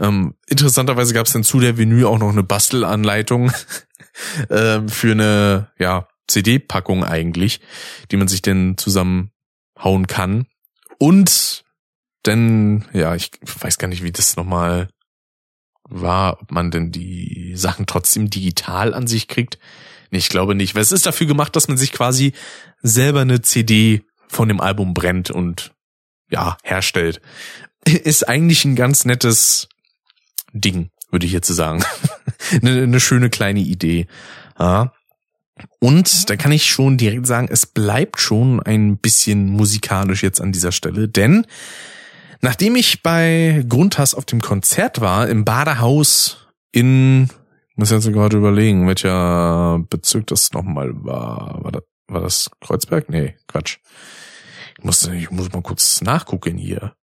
Ähm, interessanterweise gab's dann zu der Vinyl auch noch eine Bastelanleitung ähm, für eine ja CD-Packung eigentlich, die man sich denn zusammenhauen kann. Und denn, ja, ich weiß gar nicht, wie das nochmal war, ob man denn die Sachen trotzdem digital an sich kriegt. Nee, ich glaube nicht, weil es ist dafür gemacht, dass man sich quasi selber eine CD von dem Album brennt und ja, herstellt. Ist eigentlich ein ganz nettes Ding, würde ich jetzt sagen. eine, eine schöne kleine Idee. Ja. Und da kann ich schon direkt sagen, es bleibt schon ein bisschen musikalisch jetzt an dieser Stelle, denn nachdem ich bei Grundhass auf dem Konzert war, im Badehaus in, ich muss jetzt gerade überlegen, welcher Bezirk das nochmal war. War das, war das Kreuzberg? Nee, Quatsch. Ich muss, ich muss mal kurz nachgucken hier.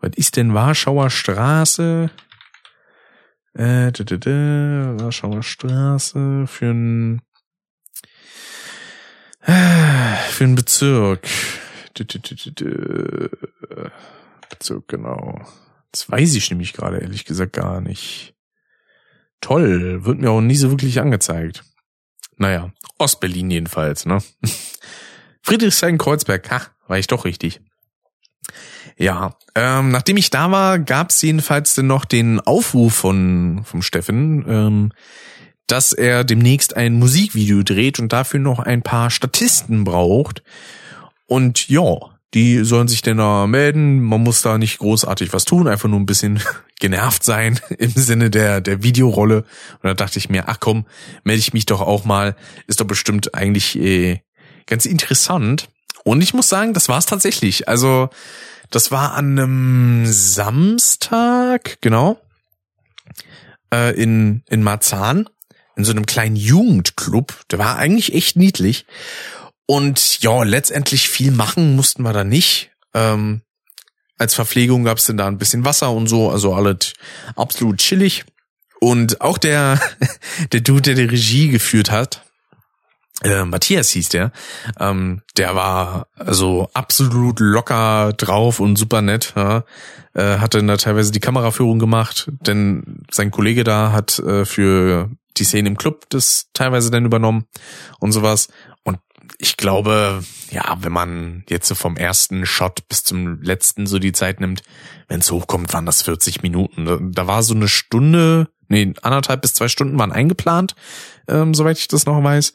Was ist denn Warschauer Straße? Äh, d -d -d Warschauer Straße für ein für einen Bezirk. Bezirk, genau. Das weiß ich nämlich gerade ehrlich gesagt gar nicht. Toll, wird mir auch nie so wirklich angezeigt. naja, Ostberlin jedenfalls, ne? Friedrichshain-Kreuzberg, ha, war ich doch richtig. Ja, ähm, nachdem ich da war, gab's jedenfalls dann noch den Aufruf von vom Steffen, ähm, dass er demnächst ein Musikvideo dreht und dafür noch ein paar Statisten braucht. Und ja, die sollen sich denn da melden. Man muss da nicht großartig was tun, einfach nur ein bisschen genervt sein im Sinne der, der Videorolle. Und da dachte ich mir, ach komm, melde ich mich doch auch mal. Ist doch bestimmt eigentlich äh, ganz interessant. Und ich muss sagen, das war es tatsächlich. Also, das war an einem Samstag, genau, äh, in, in Marzahn in so einem kleinen Jugendclub. Der war eigentlich echt niedlich. Und ja, letztendlich viel machen mussten wir da nicht. Ähm, als Verpflegung gab's denn da ein bisschen Wasser und so, also alles absolut chillig. Und auch der, der Dude, der die Regie geführt hat, äh, Matthias hieß der, ähm, der war also absolut locker drauf und super nett. Ja. Äh, hatte da teilweise die Kameraführung gemacht, denn sein Kollege da hat äh, für die Szene im Club das teilweise dann übernommen und sowas. Und ich glaube, ja, wenn man jetzt so vom ersten Shot bis zum letzten so die Zeit nimmt, wenn es hochkommt, waren das 40 Minuten. Da war so eine Stunde, nee, anderthalb bis zwei Stunden waren eingeplant, ähm, soweit ich das noch weiß.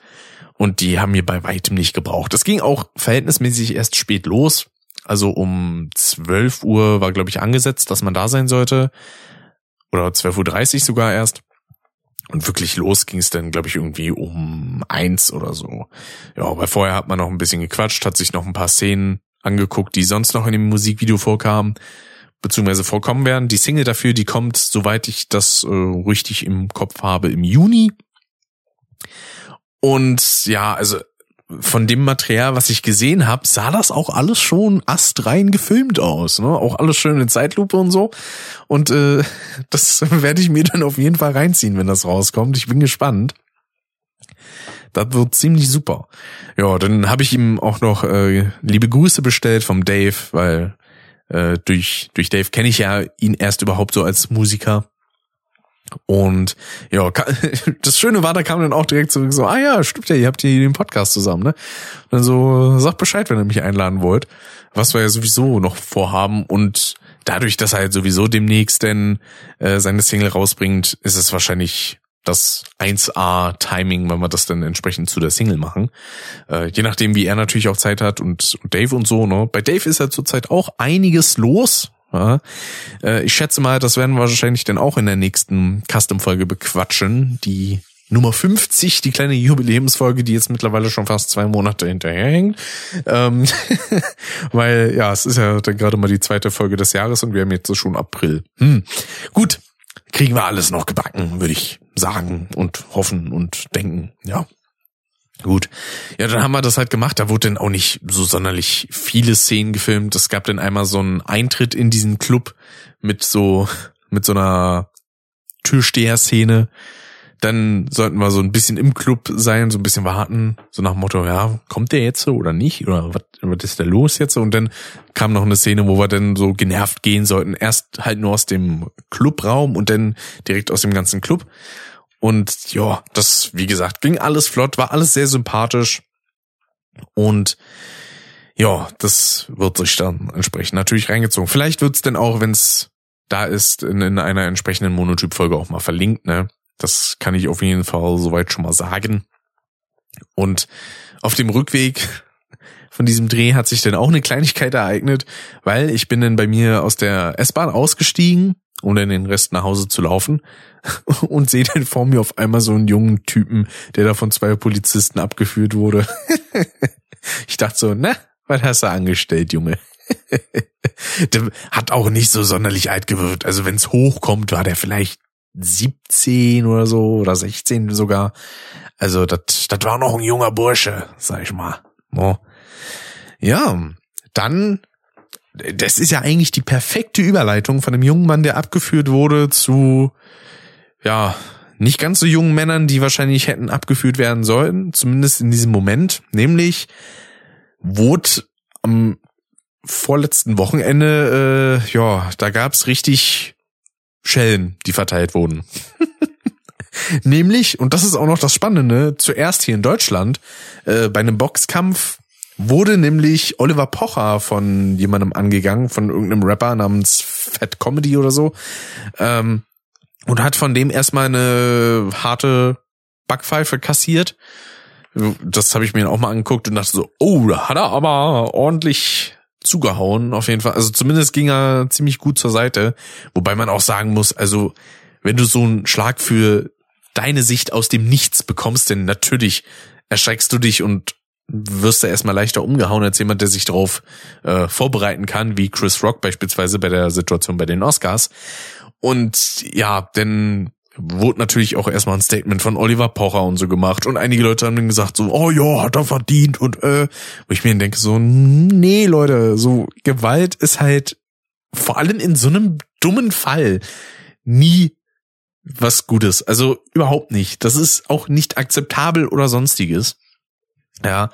Und die haben mir bei weitem nicht gebraucht. Das ging auch verhältnismäßig erst spät los. Also um 12 Uhr war, glaube ich, angesetzt, dass man da sein sollte. Oder 12.30 Uhr sogar erst. Und wirklich los ging es dann, glaube ich, irgendwie um eins oder so. Ja, aber vorher hat man noch ein bisschen gequatscht, hat sich noch ein paar Szenen angeguckt, die sonst noch in dem Musikvideo vorkamen, beziehungsweise vorkommen werden. Die Single dafür, die kommt, soweit ich das äh, richtig im Kopf habe, im Juni. Und ja, also von dem Material, was ich gesehen habe, sah das auch alles schon astrein gefilmt aus. Ne? Auch alles schön in Zeitlupe und so. Und äh, das werde ich mir dann auf jeden Fall reinziehen, wenn das rauskommt. Ich bin gespannt. Das wird ziemlich super. Ja, dann habe ich ihm auch noch äh, liebe Grüße bestellt vom Dave, weil äh, durch, durch Dave kenne ich ja ihn erst überhaupt so als Musiker. Und ja, das Schöne war, da kam dann auch direkt zurück so, ah ja, stimmt ja, ihr habt hier den Podcast zusammen, ne? Und dann so, sagt Bescheid, wenn ihr mich einladen wollt. Was wir ja sowieso noch vorhaben und dadurch, dass er halt sowieso demnächst denn äh, seine Single rausbringt, ist es wahrscheinlich das 1A-Timing, wenn wir das dann entsprechend zu der Single machen. Äh, je nachdem, wie er natürlich auch Zeit hat und, und Dave und so, ne? Bei Dave ist ja zurzeit auch einiges los, ja. Äh, ich schätze mal, das werden wir wahrscheinlich dann auch in der nächsten Custom-Folge bequatschen. Die Nummer 50, die kleine Jubiläumsfolge, die jetzt mittlerweile schon fast zwei Monate hinterherhängt. Ähm, weil, ja, es ist ja dann gerade mal die zweite Folge des Jahres und wir haben jetzt schon April. Hm. Gut, kriegen wir alles noch gebacken, würde ich sagen und hoffen und denken, ja. Gut. Ja, dann haben wir das halt gemacht. Da wurde dann auch nicht so sonderlich viele Szenen gefilmt. Es gab dann einmal so einen Eintritt in diesen Club mit so, mit so einer Türsteher-Szene. Dann sollten wir so ein bisschen im Club sein, so ein bisschen warten, so nach dem Motto, ja, kommt der jetzt oder nicht? Oder was, was ist da los jetzt? Und dann kam noch eine Szene, wo wir dann so genervt gehen sollten. Erst halt nur aus dem Clubraum und dann direkt aus dem ganzen Club. Und ja, das, wie gesagt, ging alles flott, war alles sehr sympathisch. Und ja, das wird sich dann entsprechend natürlich reingezogen. Vielleicht wird's denn auch, wenn's da ist, in, in einer entsprechenden Monotyp-Folge auch mal verlinkt, ne? Das kann ich auf jeden Fall soweit schon mal sagen. Und auf dem Rückweg von diesem Dreh hat sich dann auch eine Kleinigkeit ereignet, weil ich bin dann bei mir aus der S-Bahn ausgestiegen, um dann den Rest nach Hause zu laufen und sehe dann vor mir auf einmal so einen jungen Typen, der da von zwei Polizisten abgeführt wurde. ich dachte so, na, was hast du angestellt, Junge? der hat auch nicht so sonderlich alt gewirkt. Also wenn es hochkommt, war der vielleicht 17 oder so oder 16 sogar. Also das das war noch ein junger Bursche, sag ich mal. Ja, dann das ist ja eigentlich die perfekte Überleitung von einem jungen Mann, der abgeführt wurde, zu ja, nicht ganz so jungen Männern, die wahrscheinlich hätten abgeführt werden sollen, zumindest in diesem Moment, nämlich wurde am vorletzten Wochenende, äh, ja, da gab's richtig Schellen, die verteilt wurden. Nämlich, und das ist auch noch das Spannende, zuerst hier in Deutschland, äh, bei einem Boxkampf wurde nämlich Oliver Pocher von jemandem angegangen, von irgendeinem Rapper namens Fat Comedy oder so, ähm, und hat von dem erstmal eine harte Backpfeife kassiert. Das habe ich mir auch mal angeguckt und dachte so, oh, da hat er aber ordentlich zugehauen, auf jeden Fall. Also zumindest ging er ziemlich gut zur Seite. Wobei man auch sagen muss, also wenn du so einen Schlag für deine Sicht aus dem Nichts bekommst, denn natürlich erschreckst du dich und wirst du erstmal leichter umgehauen als jemand, der sich darauf äh, vorbereiten kann, wie Chris Rock beispielsweise bei der Situation bei den Oscars. Und ja, denn wurde natürlich auch erstmal ein Statement von Oliver Pocher und so gemacht und einige Leute haben dann gesagt so, oh ja, hat er verdient und äh, wo ich mir denke so, nee Leute, so Gewalt ist halt vor allem in so einem dummen Fall nie was Gutes. Also überhaupt nicht. Das ist auch nicht akzeptabel oder sonstiges. Ja,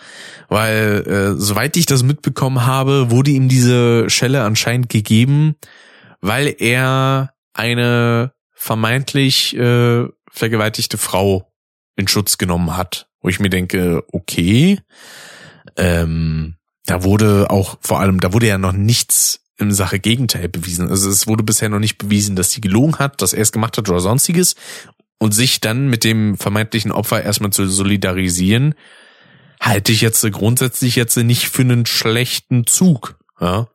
weil äh, soweit ich das mitbekommen habe, wurde ihm diese Schelle anscheinend gegeben, weil er eine vermeintlich äh, vergewaltigte Frau in Schutz genommen hat. Wo ich mir denke, okay, ähm, da wurde auch vor allem, da wurde ja noch nichts in Sache Gegenteil bewiesen. Also es wurde bisher noch nicht bewiesen, dass sie gelogen hat, dass er es gemacht hat oder sonstiges. Und sich dann mit dem vermeintlichen Opfer erstmal zu solidarisieren, halte ich jetzt grundsätzlich jetzt nicht für einen schlechten Zug. Ja.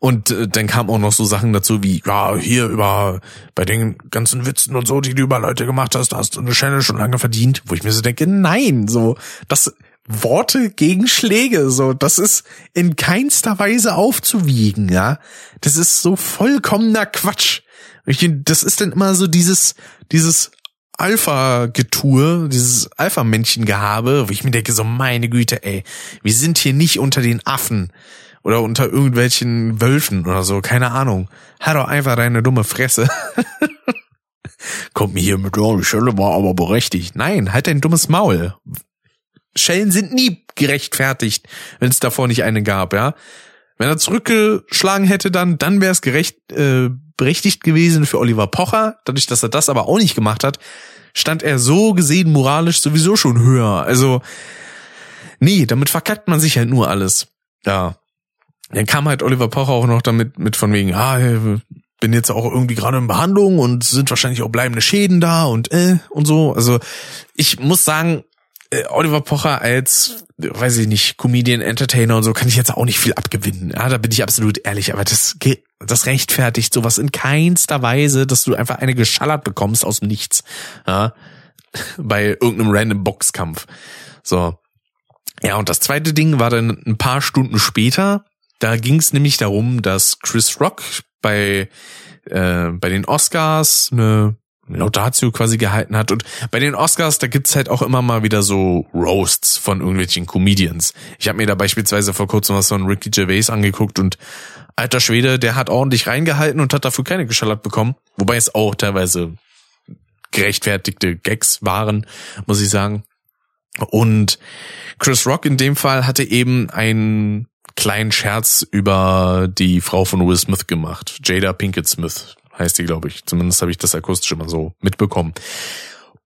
Und äh, dann kam auch noch so Sachen dazu wie, ja, hier über, bei den ganzen Witzen und so, die du über Leute gemacht hast, hast du eine Schelle schon lange verdient, wo ich mir so denke, nein, so, das, Worte gegen Schläge, so, das ist in keinster Weise aufzuwiegen, ja. Das ist so vollkommener Quatsch. Ich, das ist dann immer so dieses, dieses Alpha-Getue, dieses Alpha-Männchen-Gehabe, wo ich mir denke, so meine Güte, ey, wir sind hier nicht unter den Affen oder unter irgendwelchen Wölfen oder so, keine Ahnung. Hat doch einfach deine dumme Fresse. Kommt mir hier mit, oh, die Schelle war aber berechtigt. Nein, halt dein dummes Maul. Schellen sind nie gerechtfertigt, wenn es davor nicht eine gab, ja. Wenn er zurückgeschlagen hätte, dann, dann wäre es gerecht, äh, berechtigt gewesen für Oliver Pocher. Dadurch, dass er das aber auch nicht gemacht hat, stand er so gesehen moralisch sowieso schon höher. Also, nee, damit verkackt man sich halt nur alles. Ja. Dann kam halt Oliver Pocher auch noch damit mit von wegen, ah, bin jetzt auch irgendwie gerade in Behandlung und sind wahrscheinlich auch bleibende Schäden da und äh und so. Also ich muss sagen, äh, Oliver Pocher als, weiß ich nicht, Comedian, Entertainer und so kann ich jetzt auch nicht viel abgewinnen. Ja, da bin ich absolut ehrlich. Aber das, das rechtfertigt sowas in keinster Weise, dass du einfach eine geschallert bekommst aus dem Nichts. Ja, bei irgendeinem random Boxkampf. So. Ja, und das zweite Ding war dann ein paar Stunden später. Da ging es nämlich darum, dass Chris Rock bei äh, bei den Oscars eine Laudatio quasi gehalten hat. Und bei den Oscars, da gibt's halt auch immer mal wieder so Roasts von irgendwelchen Comedians. Ich habe mir da beispielsweise vor kurzem was von Ricky Gervais angeguckt und alter Schwede, der hat ordentlich reingehalten und hat dafür keine geschallert bekommen. Wobei es auch teilweise gerechtfertigte Gags waren, muss ich sagen. Und Chris Rock in dem Fall hatte eben einen kleinen Scherz über die Frau von Will Smith gemacht, Jada Pinkett Smith heißt die, glaube ich. Zumindest habe ich das akustisch immer so mitbekommen.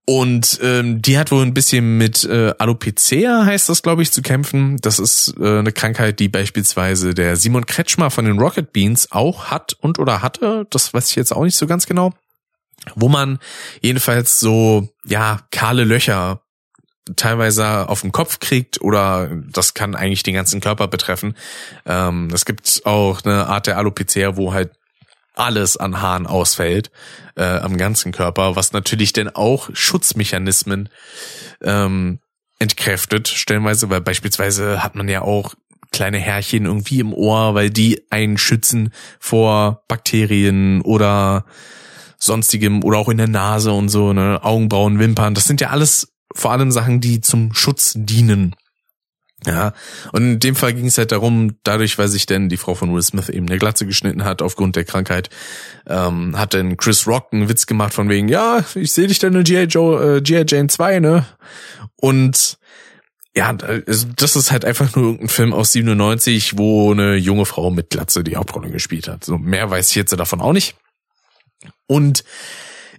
Und ähm, die hat wohl ein bisschen mit äh, Alopecia, heißt das, glaube ich, zu kämpfen. Das ist äh, eine Krankheit, die beispielsweise der Simon Kretschmer von den Rocket Beans auch hat und oder hatte. Das weiß ich jetzt auch nicht so ganz genau. Wo man jedenfalls so, ja, kahle Löcher teilweise auf dem Kopf kriegt oder das kann eigentlich den ganzen Körper betreffen. Ähm, es gibt auch eine Art der Alopecia, wo halt alles an Haaren ausfällt äh, am ganzen Körper, was natürlich dann auch Schutzmechanismen ähm, entkräftet, stellenweise, weil beispielsweise hat man ja auch kleine Härchen irgendwie im Ohr, weil die einen schützen vor Bakterien oder sonstigem oder auch in der Nase und so, ne, Augenbrauen, Wimpern, das sind ja alles vor allem Sachen, die zum Schutz dienen. Ja, und in dem Fall ging es halt darum, dadurch, weil sich denn die Frau von Will Smith eben eine Glatze geschnitten hat aufgrund der Krankheit, ähm, hat dann Chris Rock einen Witz gemacht von wegen, ja, ich sehe dich dann in G.I. Joe, äh, G.I. Jane 2, ne? Und ja, das ist halt einfach nur irgendein Film aus 97, wo eine junge Frau mit Glatze die Hauptrolle gespielt hat. So mehr weiß ich jetzt davon auch nicht. Und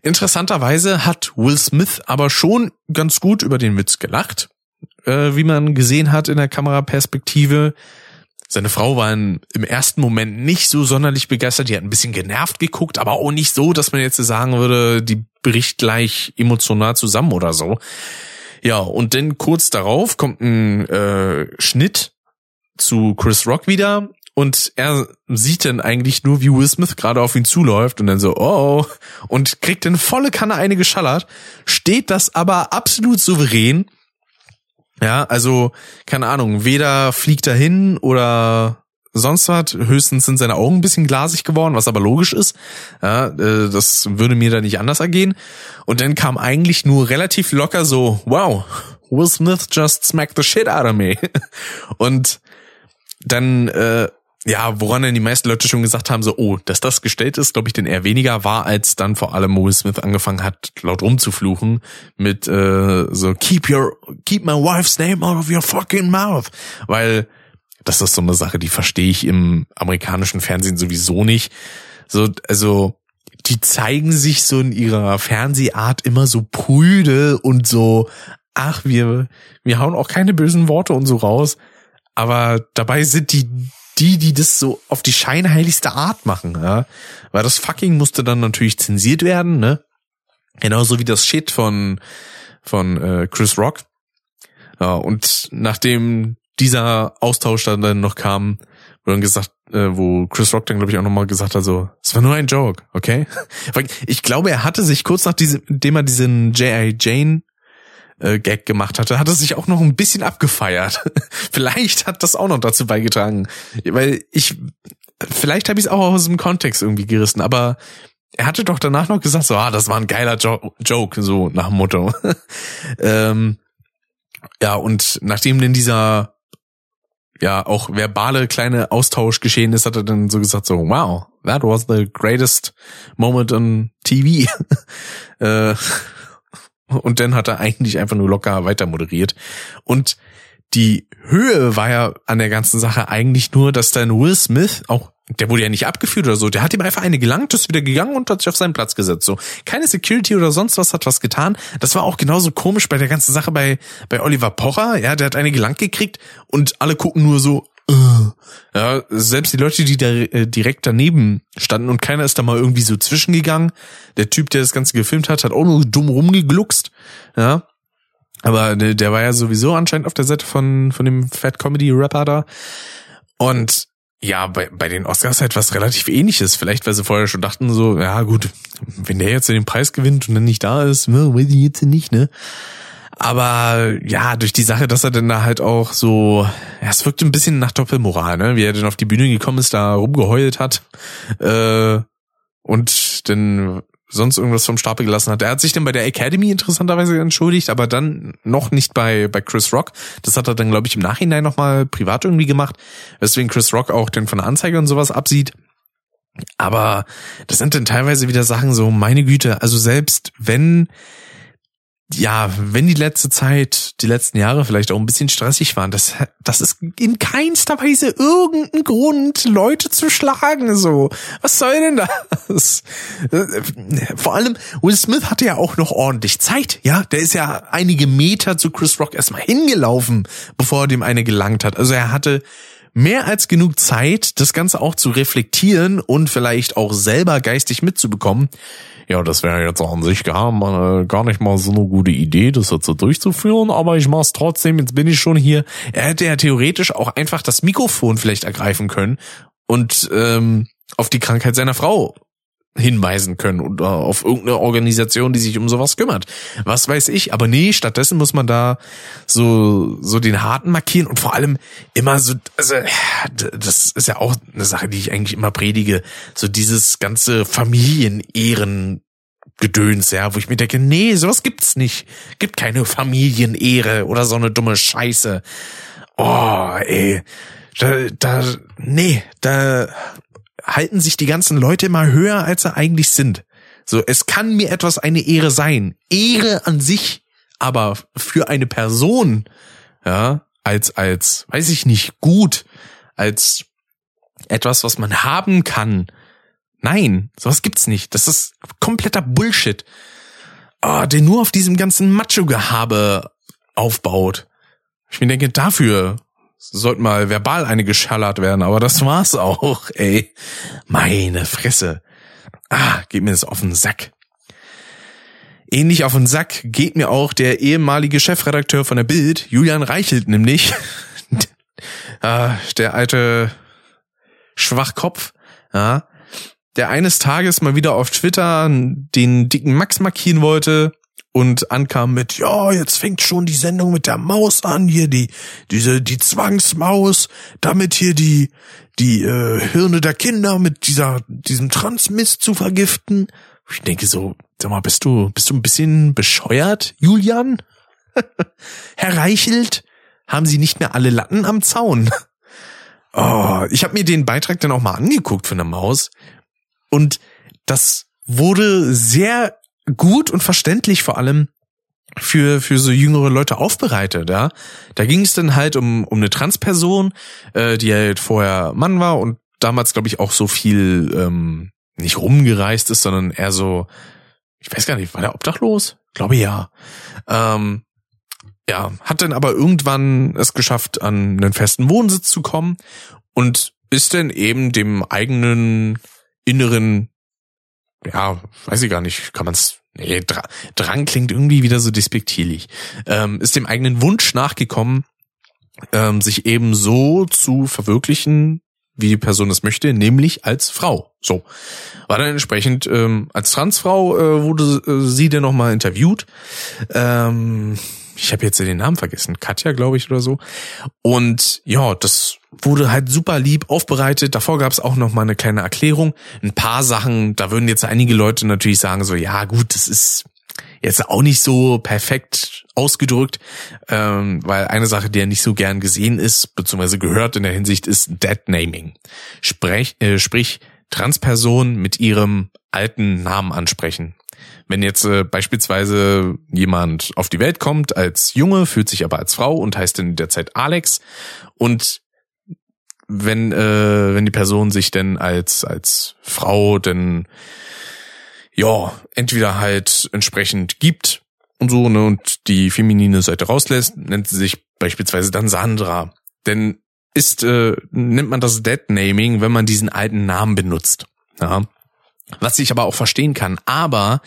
Interessanterweise hat Will Smith aber schon ganz gut über den Witz gelacht, äh, wie man gesehen hat in der Kameraperspektive. Seine Frau war im ersten Moment nicht so sonderlich begeistert, die hat ein bisschen genervt geguckt, aber auch nicht so, dass man jetzt sagen würde, die bricht gleich emotional zusammen oder so. Ja, und dann kurz darauf kommt ein äh, Schnitt zu Chris Rock wieder und er sieht dann eigentlich nur, wie Will Smith gerade auf ihn zuläuft und dann so, oh, und kriegt dann volle Kanne eine geschallert, steht das aber absolut souverän. Ja, also, keine Ahnung, weder fliegt er hin oder sonst was. Höchstens sind seine Augen ein bisschen glasig geworden, was aber logisch ist. Ja, äh, das würde mir da nicht anders ergehen. Und dann kam eigentlich nur relativ locker so, wow, Will Smith just smacked the shit out of me. Und dann, äh, ja, woran dann die meisten Leute schon gesagt haben, so, oh, dass das gestellt ist, glaube ich, denn eher weniger war, als dann vor allem Will Smith angefangen hat, laut rumzufluchen mit äh, so, keep your, keep my wife's name out of your fucking mouth. Weil das ist so eine Sache, die verstehe ich im amerikanischen Fernsehen sowieso nicht. So, also, die zeigen sich so in ihrer Fernsehart immer so prüde und so, ach, wir, wir hauen auch keine bösen Worte und so raus. Aber dabei sind die die, die das so auf die scheinheiligste Art machen, ja. Weil das fucking musste dann natürlich zensiert werden, ne? Genauso wie das Shit von, von äh, Chris Rock. Ja, und nachdem dieser Austausch dann, dann noch kam, wurde dann gesagt, äh, wo Chris Rock dann, glaube ich, auch nochmal gesagt hat, so, es war nur ein Joke, okay? ich glaube, er hatte sich kurz nach diesem, dem er diesen J.I. Jane äh, Gag gemacht hatte, hat er sich auch noch ein bisschen abgefeiert. vielleicht hat das auch noch dazu beigetragen, weil ich vielleicht habe ich es auch aus dem Kontext irgendwie gerissen, aber er hatte doch danach noch gesagt, so, ah, das war ein geiler jo Joke, so nach dem Motto. ähm, ja, und nachdem denn dieser ja auch verbale kleine Austausch geschehen ist, hat er dann so gesagt, so, wow, that was the greatest moment on TV. äh, und dann hat er eigentlich einfach nur locker weiter moderiert. Und die Höhe war ja an der ganzen Sache eigentlich nur, dass dann Will Smith auch der wurde ja nicht abgeführt oder so, der hat ihm einfach eine gelangt, ist wieder gegangen und hat sich auf seinen Platz gesetzt. So, keine Security oder sonst was hat was getan. Das war auch genauso komisch bei der ganzen Sache bei bei Oliver Pocher, ja, der hat eine gelangt gekriegt und alle gucken nur so, äh. Ja, selbst die Leute, die da äh, direkt daneben standen und keiner ist da mal irgendwie so zwischengegangen. Der Typ, der das Ganze gefilmt hat, hat auch nur dumm rumgegluckst. Ja. Aber der, der war ja sowieso anscheinend auf der Seite von, von dem Fat Comedy Rapper da. Und ja, bei, bei den Oscars halt was relativ ähnliches. Vielleicht, weil sie vorher schon dachten, so, ja gut, wenn der jetzt den Preis gewinnt und dann nicht da ist, ne, weiß ich jetzt nicht, ne? Aber ja, durch die Sache, dass er dann da halt auch so, ja, es wirkte ein bisschen nach Doppelmoral, ne? Wie er dann auf die Bühne gekommen ist, da rumgeheult hat äh, und dann sonst irgendwas vom Stapel gelassen hat. Er hat sich dann bei der Academy interessanterweise entschuldigt, aber dann noch nicht bei bei Chris Rock. Das hat er dann, glaube ich, im Nachhinein nochmal privat irgendwie gemacht, weswegen Chris Rock auch dann von der Anzeige und sowas absieht. Aber das sind dann teilweise wieder Sachen so, meine Güte, also selbst wenn ja, wenn die letzte Zeit, die letzten Jahre vielleicht auch ein bisschen stressig waren, das, das ist in keinster Weise irgendein Grund, Leute zu schlagen, so. Was soll denn das? Vor allem, Will Smith hatte ja auch noch ordentlich Zeit, ja. Der ist ja einige Meter zu Chris Rock erstmal hingelaufen, bevor er dem eine gelangt hat. Also er hatte mehr als genug Zeit, das Ganze auch zu reflektieren und vielleicht auch selber geistig mitzubekommen ja, das wäre jetzt an sich gar, äh, gar nicht mal so eine gute Idee, das jetzt so durchzuführen, aber ich mach's trotzdem, jetzt bin ich schon hier. Er hätte ja theoretisch auch einfach das Mikrofon vielleicht ergreifen können und ähm, auf die Krankheit seiner Frau hinweisen können oder auf irgendeine Organisation, die sich um sowas kümmert. Was weiß ich, aber nee, stattdessen muss man da so so den harten markieren und vor allem immer so also das ist ja auch eine Sache, die ich eigentlich immer predige, so dieses ganze Familienehren Gedöns, ja, wo ich mir denke, nee, sowas gibt's nicht. Gibt keine Familienehre oder so eine dumme Scheiße. Oh, ey. Da, da, nee, da, halten sich die ganzen Leute immer höher, als sie eigentlich sind. So, es kann mir etwas eine Ehre sein. Ehre an sich, aber für eine Person, ja, als, als, weiß ich nicht, gut, als etwas, was man haben kann, Nein, sowas gibt's nicht. Das ist kompletter Bullshit. Oh, der nur auf diesem ganzen Macho-Gehabe aufbaut. Ich mir denke, dafür sollte mal verbal eine geschallert werden, aber das war's auch, ey. Meine Fresse. Ah, geht mir das auf den Sack. Ähnlich auf den Sack geht mir auch der ehemalige Chefredakteur von der Bild, Julian Reichelt nämlich. ah, der alte Schwachkopf, ja, der eines Tages mal wieder auf Twitter den dicken Max markieren wollte und ankam mit, ja, jetzt fängt schon die Sendung mit der Maus an, hier die, diese, die Zwangsmaus, damit hier die, die äh, Hirne der Kinder mit dieser, diesem Transmist zu vergiften. Ich denke so, sag mal, bist du, bist du ein bisschen bescheuert, Julian? Herr Reichelt, haben Sie nicht mehr alle Latten am Zaun? Oh, ich habe mir den Beitrag dann auch mal angeguckt von der Maus und das wurde sehr gut und verständlich vor allem für für so jüngere Leute aufbereitet, ja. Da ging es dann halt um um eine Transperson, äh, die halt vorher Mann war und damals glaube ich auch so viel ähm, nicht rumgereist ist, sondern eher so, ich weiß gar nicht, war der obdachlos? Glaube ja. Ähm, ja, hat dann aber irgendwann es geschafft, an einen festen Wohnsitz zu kommen und ist dann eben dem eigenen inneren, ja, weiß ich gar nicht, kann man's Nee, Drang klingt irgendwie wieder so despektierlich. Ähm, ist dem eigenen Wunsch nachgekommen, ähm, sich eben so zu verwirklichen, wie die Person es möchte, nämlich als Frau. So. War dann entsprechend ähm, als Transfrau äh, wurde äh, sie dann nochmal interviewt. Ähm, ich habe jetzt den Namen vergessen, Katja, glaube ich, oder so. Und ja, das wurde halt super lieb aufbereitet. Davor gab es auch noch mal eine kleine Erklärung. Ein paar Sachen, da würden jetzt einige Leute natürlich sagen so, ja gut, das ist jetzt auch nicht so perfekt ausgedrückt, ähm, weil eine Sache, die ja nicht so gern gesehen ist, beziehungsweise gehört in der Hinsicht, ist Dead Naming. Sprech, äh, sprich, Transpersonen mit ihrem alten Namen ansprechen. Wenn jetzt äh, beispielsweise jemand auf die Welt kommt als Junge, fühlt sich aber als Frau und heißt in der Zeit Alex und wenn äh, wenn die Person sich denn als als Frau denn ja entweder halt entsprechend gibt und so ne und die feminine Seite rauslässt, nennt sie sich beispielsweise dann Sandra. Denn ist äh, nennt man das Dead Naming, wenn man diesen alten Namen benutzt. Ja. Was ich aber auch verstehen kann. Aber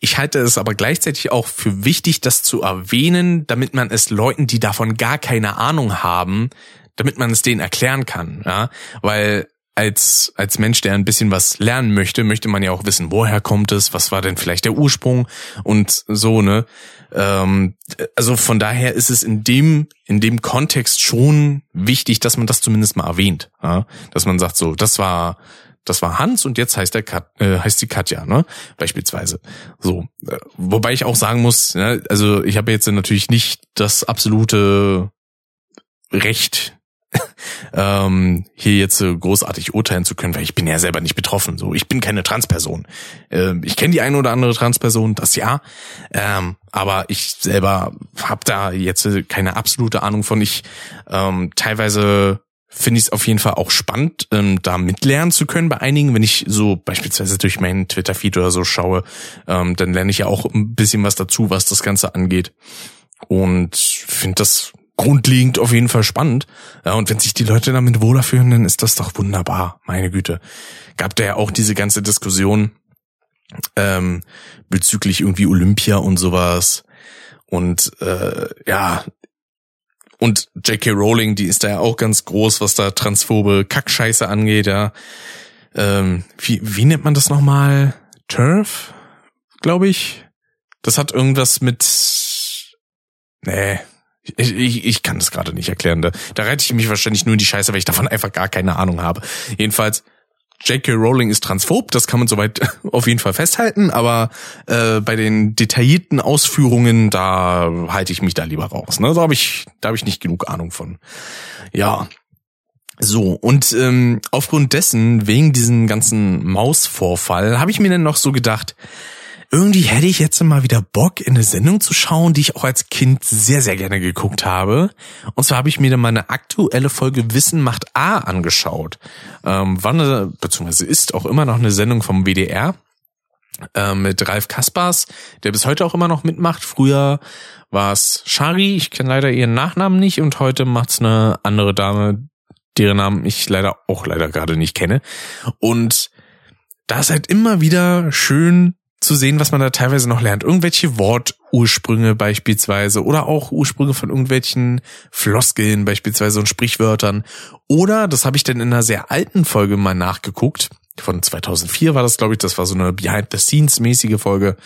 ich halte es aber gleichzeitig auch für wichtig, das zu erwähnen, damit man es Leuten, die davon gar keine Ahnung haben, damit man es denen erklären kann, ja, weil als als Mensch, der ein bisschen was lernen möchte, möchte man ja auch wissen, woher kommt es, was war denn vielleicht der Ursprung und so ne. Ähm, also von daher ist es in dem in dem Kontext schon wichtig, dass man das zumindest mal erwähnt, ja? dass man sagt so, das war das war Hans und jetzt heißt der Kat, äh, heißt die Katja, ne? Beispielsweise. So, äh, wobei ich auch sagen muss, ja, also ich habe jetzt natürlich nicht das absolute Recht, ähm, hier jetzt so großartig urteilen zu können, weil ich bin ja selber nicht betroffen. So, ich bin keine Transperson. Ähm, ich kenne die eine oder andere Transperson, das ja, ähm, aber ich selber habe da jetzt keine absolute Ahnung von. Ich ähm, teilweise finde ich es auf jeden Fall auch spannend, ähm, da mitlernen zu können bei einigen. Wenn ich so beispielsweise durch meinen Twitter-Feed oder so schaue, ähm, dann lerne ich ja auch ein bisschen was dazu, was das Ganze angeht. Und finde das grundlegend auf jeden Fall spannend. Ja, und wenn sich die Leute damit wohler fühlen, dann ist das doch wunderbar. Meine Güte. Gab da ja auch diese ganze Diskussion ähm, bezüglich irgendwie Olympia und sowas. Und äh, ja, und J.K. Rowling, die ist da ja auch ganz groß, was da transphobe Kackscheiße angeht, ja. Ähm, wie, wie nennt man das nochmal? Turf, glaube ich. Das hat irgendwas mit. Nee. Ich, ich, ich kann das gerade nicht erklären. Da, da reite ich mich wahrscheinlich nur in die Scheiße, weil ich davon einfach gar keine Ahnung habe. Jedenfalls, J.K. Rowling ist transphob, das kann man soweit auf jeden Fall festhalten, aber äh, bei den detaillierten Ausführungen, da halte ich mich da lieber raus. Ne? Da habe ich, da habe ich nicht genug Ahnung von. Ja. So, und ähm, aufgrund dessen, wegen diesem ganzen Mausvorfall, habe ich mir dann noch so gedacht, irgendwie hätte ich jetzt mal wieder Bock, in eine Sendung zu schauen, die ich auch als Kind sehr, sehr gerne geguckt habe. Und zwar habe ich mir dann mal eine aktuelle Folge Wissen macht A angeschaut. Ähm, war eine, beziehungsweise ist auch immer noch eine Sendung vom WDR äh, mit Ralf Kaspers, der bis heute auch immer noch mitmacht. Früher war es Shari, ich kenne leider ihren Nachnamen nicht und heute macht's eine andere Dame, deren Namen ich leider auch leider gerade nicht kenne. Und da ist halt immer wieder schön zu sehen, was man da teilweise noch lernt. Irgendwelche Wortursprünge beispielsweise oder auch Ursprünge von irgendwelchen Floskeln beispielsweise und Sprichwörtern. Oder, das habe ich dann in einer sehr alten Folge mal nachgeguckt, von 2004 war das, glaube ich, das war so eine Behind-the-Scenes-mäßige Folge.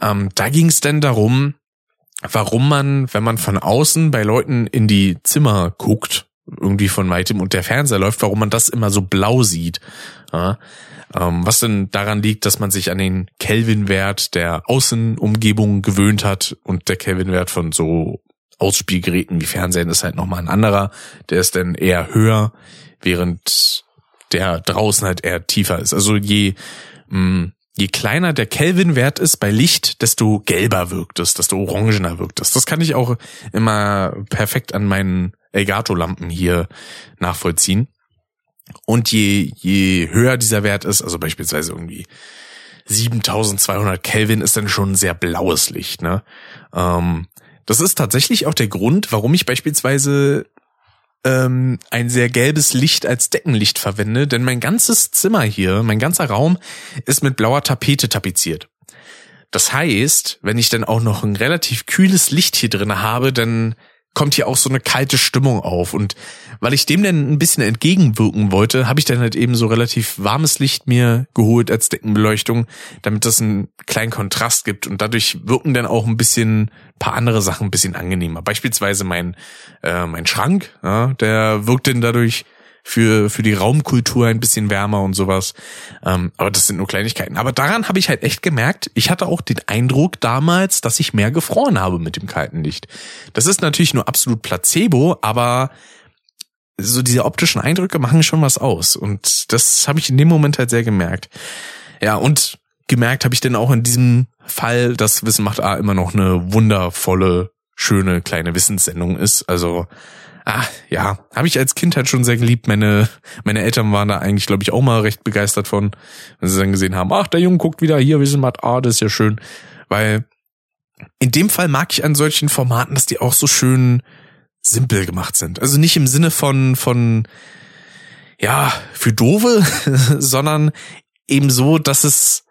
Ähm, da ging es denn darum, warum man, wenn man von außen bei Leuten in die Zimmer guckt, irgendwie von weitem und der Fernseher läuft, warum man das immer so blau sieht. Ja, was denn daran liegt, dass man sich an den Kelvin-Wert der Außenumgebung gewöhnt hat und der Kelvin-Wert von so Ausspielgeräten wie Fernsehen ist halt nochmal ein anderer. Der ist dann eher höher, während der draußen halt eher tiefer ist. Also je, mh, mm, je kleiner der Kelvin-Wert ist bei Licht, desto gelber wirkt es, desto orangener wirkt es. Das kann ich auch immer perfekt an meinen Elgato-Lampen hier nachvollziehen. Und je, je höher dieser Wert ist, also beispielsweise irgendwie 7200 Kelvin ist dann schon sehr blaues Licht, ne? Ähm, das ist tatsächlich auch der Grund, warum ich beispielsweise ähm, ein sehr gelbes Licht als Deckenlicht verwende, denn mein ganzes Zimmer hier, mein ganzer Raum ist mit blauer Tapete tapeziert. Das heißt, wenn ich dann auch noch ein relativ kühles Licht hier drin habe, dann kommt hier auch so eine kalte Stimmung auf. Und weil ich dem dann ein bisschen entgegenwirken wollte, habe ich dann halt eben so relativ warmes Licht mir geholt als Deckenbeleuchtung, damit das einen kleinen Kontrast gibt. Und dadurch wirken dann auch ein bisschen paar andere Sachen ein bisschen angenehmer. Beispielsweise mein, äh, mein Schrank, ja, der wirkt dann dadurch für, für die Raumkultur ein bisschen wärmer und sowas. Ähm, aber das sind nur Kleinigkeiten. Aber daran habe ich halt echt gemerkt, ich hatte auch den Eindruck damals, dass ich mehr gefroren habe mit dem kalten Licht. Das ist natürlich nur absolut Placebo, aber so diese optischen Eindrücke machen schon was aus. Und das habe ich in dem Moment halt sehr gemerkt. Ja, und gemerkt habe ich dann auch in diesem Fall, dass Wissen macht A immer noch eine wundervolle, schöne kleine Wissenssendung ist. Also ah, ja, habe ich als Kind halt schon sehr geliebt. Meine, meine Eltern waren da eigentlich, glaube ich, auch mal recht begeistert von, wenn sie dann gesehen haben, ach, der Junge guckt wieder hier, wir sind mal, ah, das ist ja schön. Weil in dem Fall mag ich an solchen Formaten, dass die auch so schön simpel gemacht sind. Also nicht im Sinne von, von, ja, für Dove, sondern eben so, dass es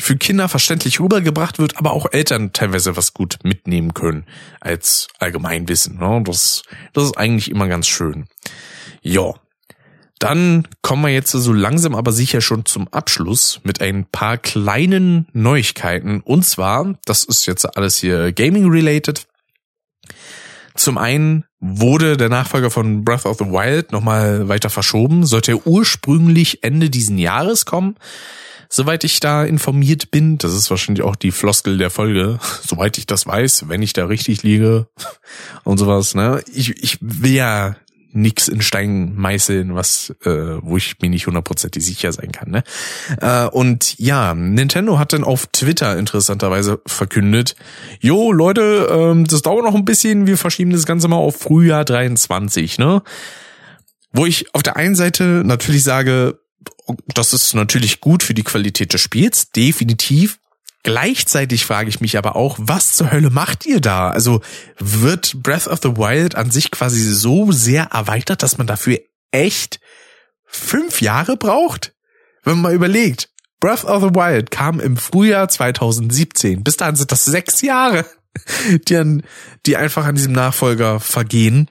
für Kinder verständlich rübergebracht wird, aber auch Eltern teilweise was gut mitnehmen können als Allgemeinwissen. Ne? Das, das ist eigentlich immer ganz schön. Ja, dann kommen wir jetzt so langsam aber sicher schon zum Abschluss mit ein paar kleinen Neuigkeiten. Und zwar, das ist jetzt alles hier Gaming-related. Zum einen wurde der Nachfolger von Breath of the Wild nochmal weiter verschoben, sollte er ursprünglich Ende diesen Jahres kommen soweit ich da informiert bin. Das ist wahrscheinlich auch die Floskel der Folge, soweit ich das weiß, wenn ich da richtig liege und sowas. Ne? Ich, ich will ja nix in Stein meißeln, was äh, wo ich mir nicht hundertprozentig sicher sein kann. Ne? Äh, und ja, Nintendo hat dann auf Twitter interessanterweise verkündet, jo Leute, ähm, das dauert noch ein bisschen, wir verschieben das Ganze mal auf Frühjahr 23. Ne? Wo ich auf der einen Seite natürlich sage, das ist natürlich gut für die Qualität des Spiels, definitiv. Gleichzeitig frage ich mich aber auch, was zur Hölle macht ihr da? Also wird Breath of the Wild an sich quasi so sehr erweitert, dass man dafür echt fünf Jahre braucht? Wenn man mal überlegt, Breath of the Wild kam im Frühjahr 2017. Bis dahin sind das sechs Jahre, die, an, die einfach an diesem Nachfolger vergehen.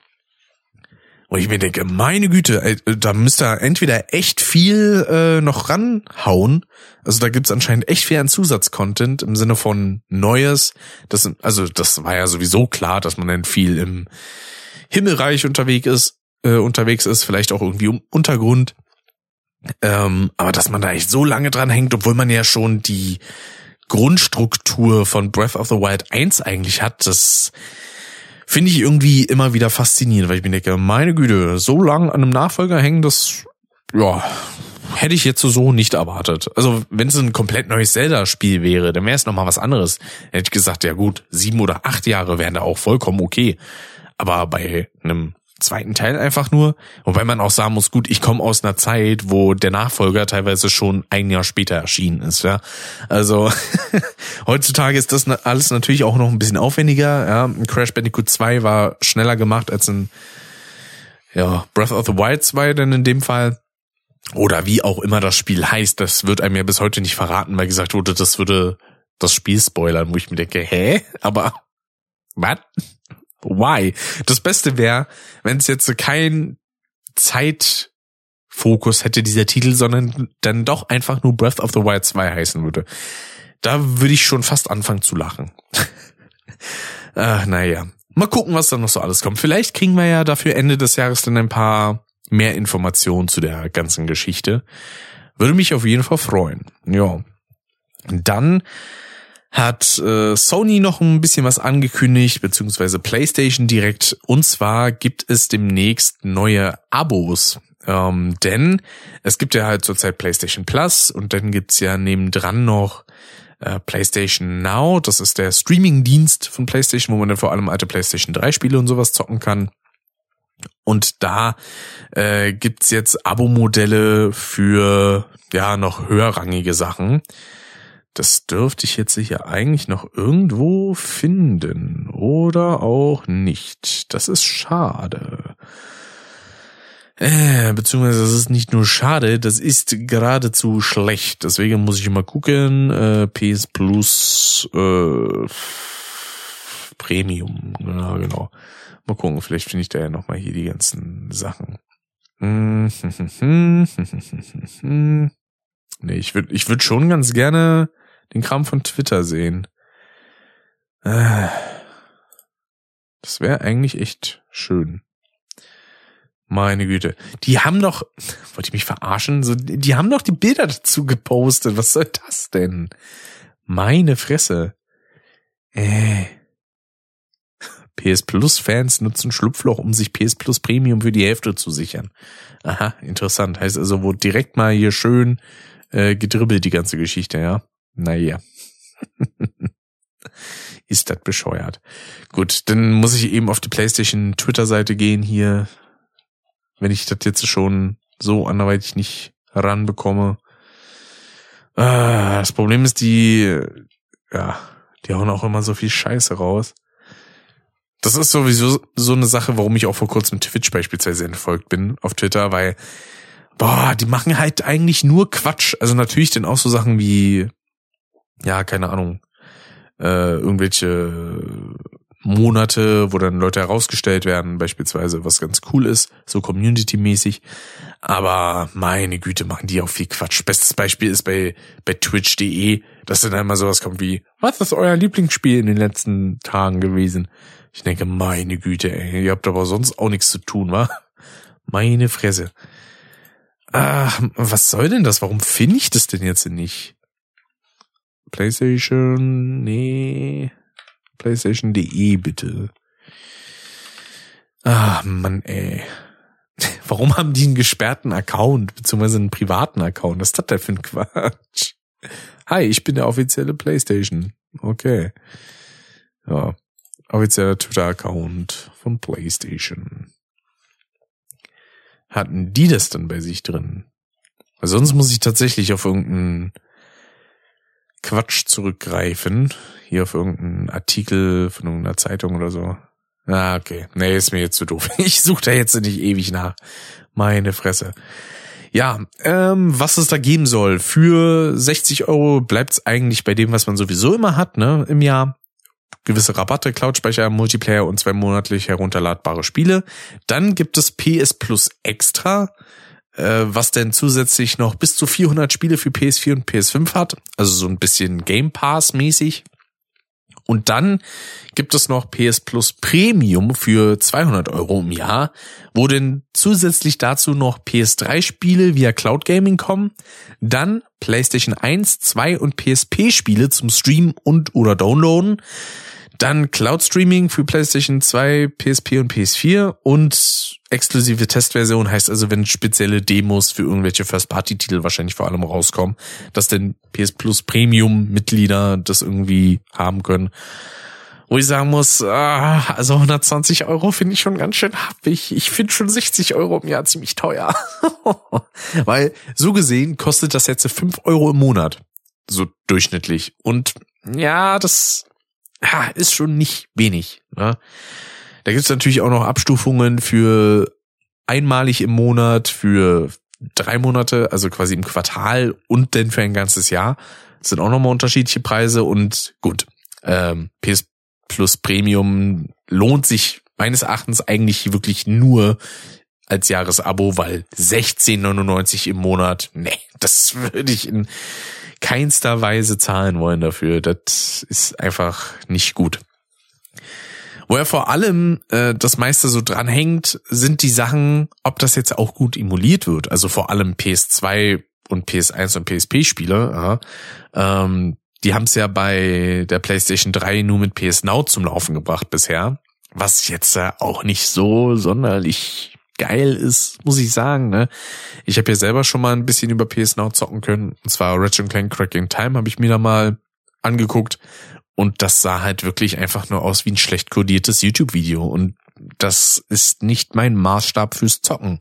Und ich mir denke, meine Güte, da müsst ihr entweder echt viel äh, noch ranhauen. Also da gibt's anscheinend echt viel an Zusatzcontent im Sinne von Neues. Das, also das war ja sowieso klar, dass man dann viel im Himmelreich unterwegs ist, äh, unterwegs ist, vielleicht auch irgendwie um Untergrund. Ähm, aber dass man da echt so lange dran hängt, obwohl man ja schon die Grundstruktur von Breath of the Wild 1 eigentlich hat, das finde ich irgendwie immer wieder faszinierend, weil ich mir denke, meine Güte, so lang an einem Nachfolger hängen, das, ja, hätte ich jetzt so nicht erwartet. Also wenn es ein komplett neues Zelda-Spiel wäre, dann wäre es nochmal was anderes. Hätte ich gesagt, ja gut, sieben oder acht Jahre wären da auch vollkommen okay. Aber bei einem zweiten Teil einfach nur, wobei man auch sagen muss, gut, ich komme aus einer Zeit, wo der Nachfolger teilweise schon ein Jahr später erschienen ist, ja. Also heutzutage ist das alles natürlich auch noch ein bisschen aufwendiger, ja. Crash Bandicoot 2 war schneller gemacht als ein ja, Breath of the Wild 2 denn in dem Fall. Oder wie auch immer das Spiel heißt, das wird einem ja bis heute nicht verraten, weil gesagt wurde, das würde das Spiel spoilern, wo ich mir denke, hä? Aber was? Why? Das Beste wäre, wenn es jetzt kein Zeitfokus hätte, dieser Titel, sondern dann doch einfach nur Breath of the Wild 2 heißen würde. Da würde ich schon fast anfangen zu lachen. Ach, naja. Mal gucken, was da noch so alles kommt. Vielleicht kriegen wir ja dafür Ende des Jahres dann ein paar mehr Informationen zu der ganzen Geschichte. Würde mich auf jeden Fall freuen. Ja. Dann hat äh, Sony noch ein bisschen was angekündigt, beziehungsweise PlayStation direkt. Und zwar gibt es demnächst neue Abos. Ähm, denn es gibt ja halt zurzeit PlayStation Plus und dann gibt's ja nebendran noch äh, PlayStation Now. Das ist der Streaming-Dienst von PlayStation, wo man dann vor allem alte PlayStation 3 Spiele und sowas zocken kann. Und da äh, gibt's jetzt Abo-Modelle für ja noch höherrangige Sachen. Das dürfte ich jetzt sicher eigentlich noch irgendwo finden. Oder auch nicht. Das ist schade. Äh, beziehungsweise das ist nicht nur schade, das ist geradezu schlecht. Deswegen muss ich mal gucken. Äh, PS Plus äh, Premium. Ja, genau. Mal gucken, vielleicht finde ich da ja nochmal hier die ganzen Sachen. nee, ich würde ich würd schon ganz gerne den Kram von Twitter sehen. Äh, das wäre eigentlich echt schön. Meine Güte. Die haben doch, wollte ich mich verarschen? So, die haben doch die Bilder dazu gepostet. Was soll das denn? Meine Fresse. Äh. PS Plus Fans nutzen Schlupfloch, um sich PS Plus Premium für die Hälfte zu sichern. Aha, interessant. Heißt also, wo direkt mal hier schön äh, gedribbelt die ganze Geschichte, ja? Naja. Ist das bescheuert. Gut, dann muss ich eben auf die PlayStation Twitter-Seite gehen hier, wenn ich das jetzt schon so anderweitig nicht ranbekomme. Ah, das Problem ist, die, ja, die hauen auch immer so viel Scheiße raus. Das ist sowieso so eine Sache, warum ich auch vor kurzem Twitch beispielsweise entfolgt bin auf Twitter, weil, boah, die machen halt eigentlich nur Quatsch. Also natürlich dann auch so Sachen wie ja, keine Ahnung, äh, irgendwelche Monate, wo dann Leute herausgestellt werden, beispielsweise, was ganz cool ist, so community-mäßig. Aber meine Güte, machen die auch viel Quatsch. Bestes Beispiel ist bei, bei twitch.de, dass dann einmal sowas kommt wie, was ist euer Lieblingsspiel in den letzten Tagen gewesen? Ich denke, meine Güte, ey, ihr habt aber sonst auch nichts zu tun, wa? Meine Fresse. Ach, was soll denn das? Warum finde ich das denn jetzt nicht? PlayStation, nee, PlayStation.de bitte. Ah, Mann, ey. Warum haben die einen gesperrten Account, beziehungsweise einen privaten Account? Was ist das denn für ein Quatsch? Hi, ich bin der offizielle PlayStation. Okay. Ja, offizieller Twitter-Account von PlayStation. Hatten die das dann bei sich drin? Weil sonst muss ich tatsächlich auf irgendeinen Quatsch zurückgreifen. Hier auf irgendeinen Artikel von irgendeiner Zeitung oder so. Ah, okay. Nee, ist mir jetzt zu doof. Ich suche da jetzt nicht ewig nach. Meine Fresse. Ja, ähm, was es da geben soll. Für 60 Euro bleibt's eigentlich bei dem, was man sowieso immer hat, ne, im Jahr. Gewisse Rabatte, Cloudspeicher, Multiplayer und zwei monatlich herunterladbare Spiele. Dann gibt es PS Plus Extra was denn zusätzlich noch bis zu 400 Spiele für PS4 und PS5 hat. Also so ein bisschen Game Pass mäßig. Und dann gibt es noch PS Plus Premium für 200 Euro im Jahr, wo denn zusätzlich dazu noch PS3 Spiele via Cloud Gaming kommen, dann PlayStation 1, 2 und PSP Spiele zum Streamen und oder Downloaden, Dann Cloud Streaming für PlayStation 2, PSP und PS4 und exklusive Testversion heißt also, wenn spezielle Demos für irgendwelche First-Party-Titel wahrscheinlich vor allem rauskommen, dass denn PS Plus Premium-Mitglieder das irgendwie haben können. Wo ich sagen muss, ah, also 120 Euro finde ich schon ganz schön happig. Ich finde schon 60 Euro im Jahr ziemlich teuer. Weil so gesehen kostet das jetzt 5 Euro im Monat. So durchschnittlich. Und ja, das ja, ist schon nicht wenig. Ne? Da gibt's natürlich auch noch Abstufungen für einmalig im Monat, für drei Monate, also quasi im Quartal und dann für ein ganzes Jahr. Das sind auch nochmal unterschiedliche Preise und gut. Ähm, PS Plus Premium lohnt sich meines Erachtens eigentlich wirklich nur als Jahresabo, weil 16,99 im Monat, nee, das würde ich in keinster Weise zahlen wollen dafür. Das ist einfach nicht gut. Wo er vor allem äh, das meiste so dran hängt, sind die Sachen, ob das jetzt auch gut emuliert wird. Also vor allem PS2 und PS1 und PSP-Spiele. Ja. Ähm, die haben es ja bei der PlayStation 3 nur mit PS Now zum Laufen gebracht bisher. Was jetzt äh, auch nicht so sonderlich geil ist, muss ich sagen. Ne? Ich habe ja selber schon mal ein bisschen über PS Now zocken können. Und zwar Ratchet Clank Cracking Time habe ich mir da mal angeguckt. Und das sah halt wirklich einfach nur aus wie ein schlecht kodiertes YouTube-Video. Und das ist nicht mein Maßstab fürs Zocken.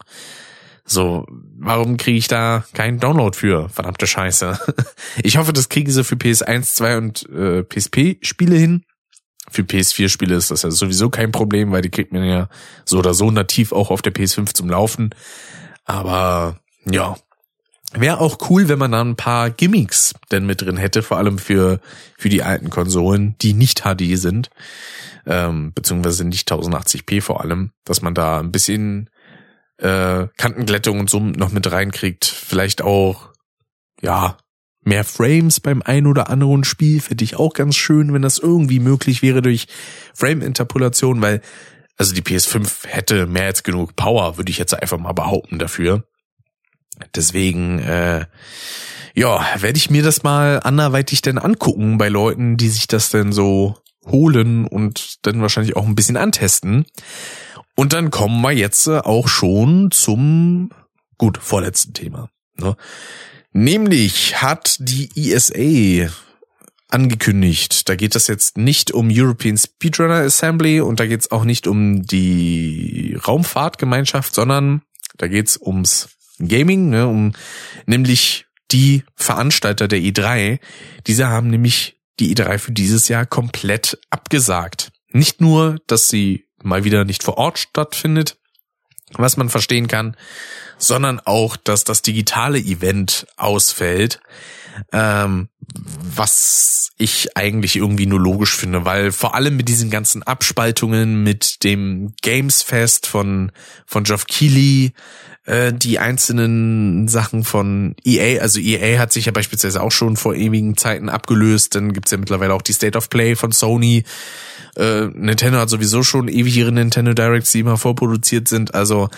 So, warum kriege ich da keinen Download für? Verdammte Scheiße. Ich hoffe, das kriegen sie für PS1, 2 und äh, PSP-Spiele hin. Für PS4-Spiele ist das ja sowieso kein Problem, weil die kriegt man ja so oder so nativ auch auf der PS5 zum Laufen. Aber ja, wäre auch cool, wenn man da ein paar Gimmicks denn mit drin hätte, vor allem für, für die alten Konsolen, die nicht HD sind, ähm, beziehungsweise nicht 1080p vor allem, dass man da ein bisschen äh, Kantenglättung und so noch mit reinkriegt. Vielleicht auch, ja, mehr Frames beim ein oder anderen Spiel finde ich auch ganz schön, wenn das irgendwie möglich wäre durch Frame-Interpolation, weil also die PS5 hätte mehr als genug Power, würde ich jetzt einfach mal behaupten dafür. Deswegen, äh, ja, werde ich mir das mal anderweitig denn angucken bei Leuten, die sich das denn so holen und dann wahrscheinlich auch ein bisschen antesten. Und dann kommen wir jetzt auch schon zum, gut, vorletzten Thema. Ne? Nämlich hat die ESA angekündigt, da geht es jetzt nicht um European Speedrunner Assembly und da geht es auch nicht um die Raumfahrtgemeinschaft, sondern da geht es ums Gaming, ne, um nämlich die Veranstalter der E3. Diese haben nämlich die E3 für dieses Jahr komplett abgesagt. Nicht nur, dass sie mal wieder nicht vor Ort stattfindet, was man verstehen kann, sondern auch, dass das digitale Event ausfällt, ähm, was ich eigentlich irgendwie nur logisch finde, weil vor allem mit diesen ganzen Abspaltungen, mit dem Games Fest von von Geoff Keighley, äh, die einzelnen Sachen von EA, also EA hat sich ja beispielsweise auch schon vor ewigen Zeiten abgelöst, dann gibt's ja mittlerweile auch die State of Play von Sony. Äh, Nintendo hat sowieso schon ewig ihre Nintendo Directs, die immer vorproduziert sind. Also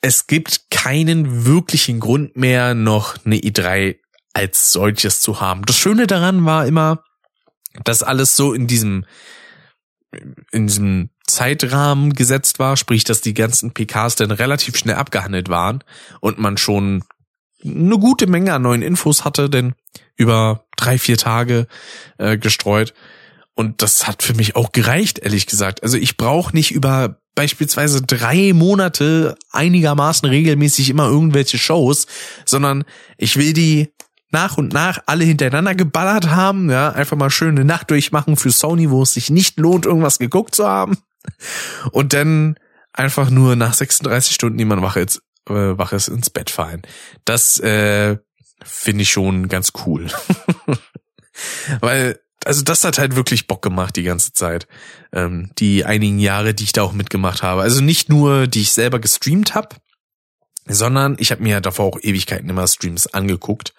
es gibt keinen wirklichen Grund mehr, noch eine E3 als solches zu haben. Das Schöne daran war immer, dass alles so in diesem in diesem Zeitrahmen gesetzt war, sprich, dass die ganzen PKs dann relativ schnell abgehandelt waren und man schon eine gute Menge an neuen Infos hatte, denn über drei, vier Tage äh, gestreut. Und das hat für mich auch gereicht, ehrlich gesagt. Also ich brauche nicht über beispielsweise drei Monate einigermaßen regelmäßig immer irgendwelche Shows, sondern ich will die nach und nach alle hintereinander geballert haben, ja, einfach mal schöne Nacht durchmachen für Sony, wo es sich nicht lohnt, irgendwas geguckt zu haben. Und dann einfach nur nach 36 Stunden, die man wach ist, äh, wach ist ins Bett fallen. Das äh, finde ich schon ganz cool. Weil also das hat halt wirklich Bock gemacht die ganze Zeit. Ähm, die einigen Jahre, die ich da auch mitgemacht habe. Also nicht nur, die ich selber gestreamt habe, sondern ich habe mir davor auch Ewigkeiten immer Streams angeguckt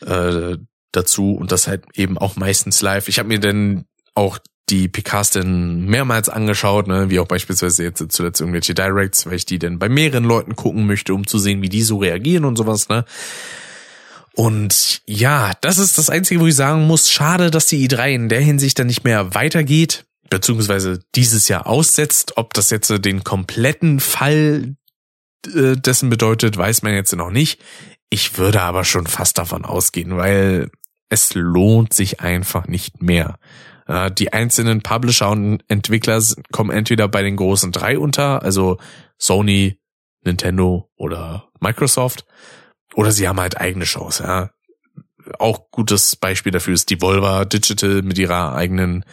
äh, dazu und das halt eben auch meistens live. Ich habe mir dann auch die PKs dann mehrmals angeschaut, ne, wie auch beispielsweise jetzt zuletzt irgendwelche Directs, weil ich die dann bei mehreren Leuten gucken möchte, um zu sehen, wie die so reagieren und sowas, ne. Und ja, das ist das Einzige, wo ich sagen muss, schade, dass die i3 in der Hinsicht dann nicht mehr weitergeht, beziehungsweise dieses Jahr aussetzt. Ob das jetzt den kompletten Fall äh, dessen bedeutet, weiß man jetzt noch nicht. Ich würde aber schon fast davon ausgehen, weil es lohnt sich einfach nicht mehr. Die einzelnen Publisher und Entwickler kommen entweder bei den großen drei unter, also Sony, Nintendo oder Microsoft, oder sie haben halt eigene Shows, ja. Auch gutes Beispiel dafür ist Devolver Digital mit ihrer eigenen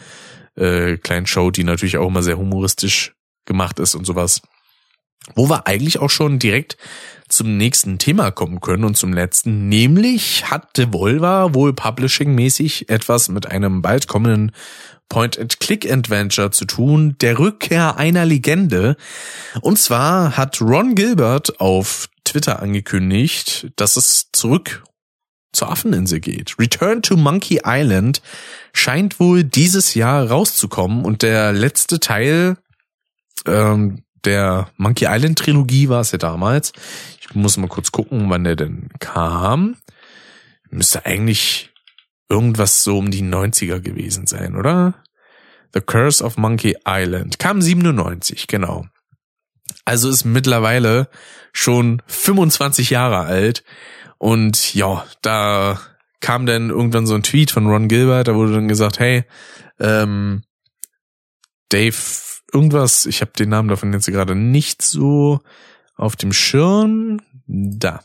äh, kleinen Show, die natürlich auch immer sehr humoristisch gemacht ist und sowas. Wo wir eigentlich auch schon direkt zum nächsten Thema kommen können und zum letzten, nämlich hat Devolver wohl publishing-mäßig etwas mit einem bald kommenden Point-and-Click-Adventure zu tun, der Rückkehr einer Legende. Und zwar hat Ron Gilbert auf Twitter angekündigt, dass es zurück zur Affeninsel geht. Return to Monkey Island scheint wohl dieses Jahr rauszukommen und der letzte Teil ähm, der Monkey Island Trilogie war es ja damals. Ich muss mal kurz gucken, wann der denn kam. Müsste eigentlich irgendwas so um die 90er gewesen sein, oder? The Curse of Monkey Island kam 97, genau. Also ist mittlerweile schon 25 Jahre alt. Und ja, da kam dann irgendwann so ein Tweet von Ron Gilbert, da wurde dann gesagt, hey, ähm, Dave, irgendwas, ich habe den Namen davon jetzt gerade nicht so auf dem Schirm. Da.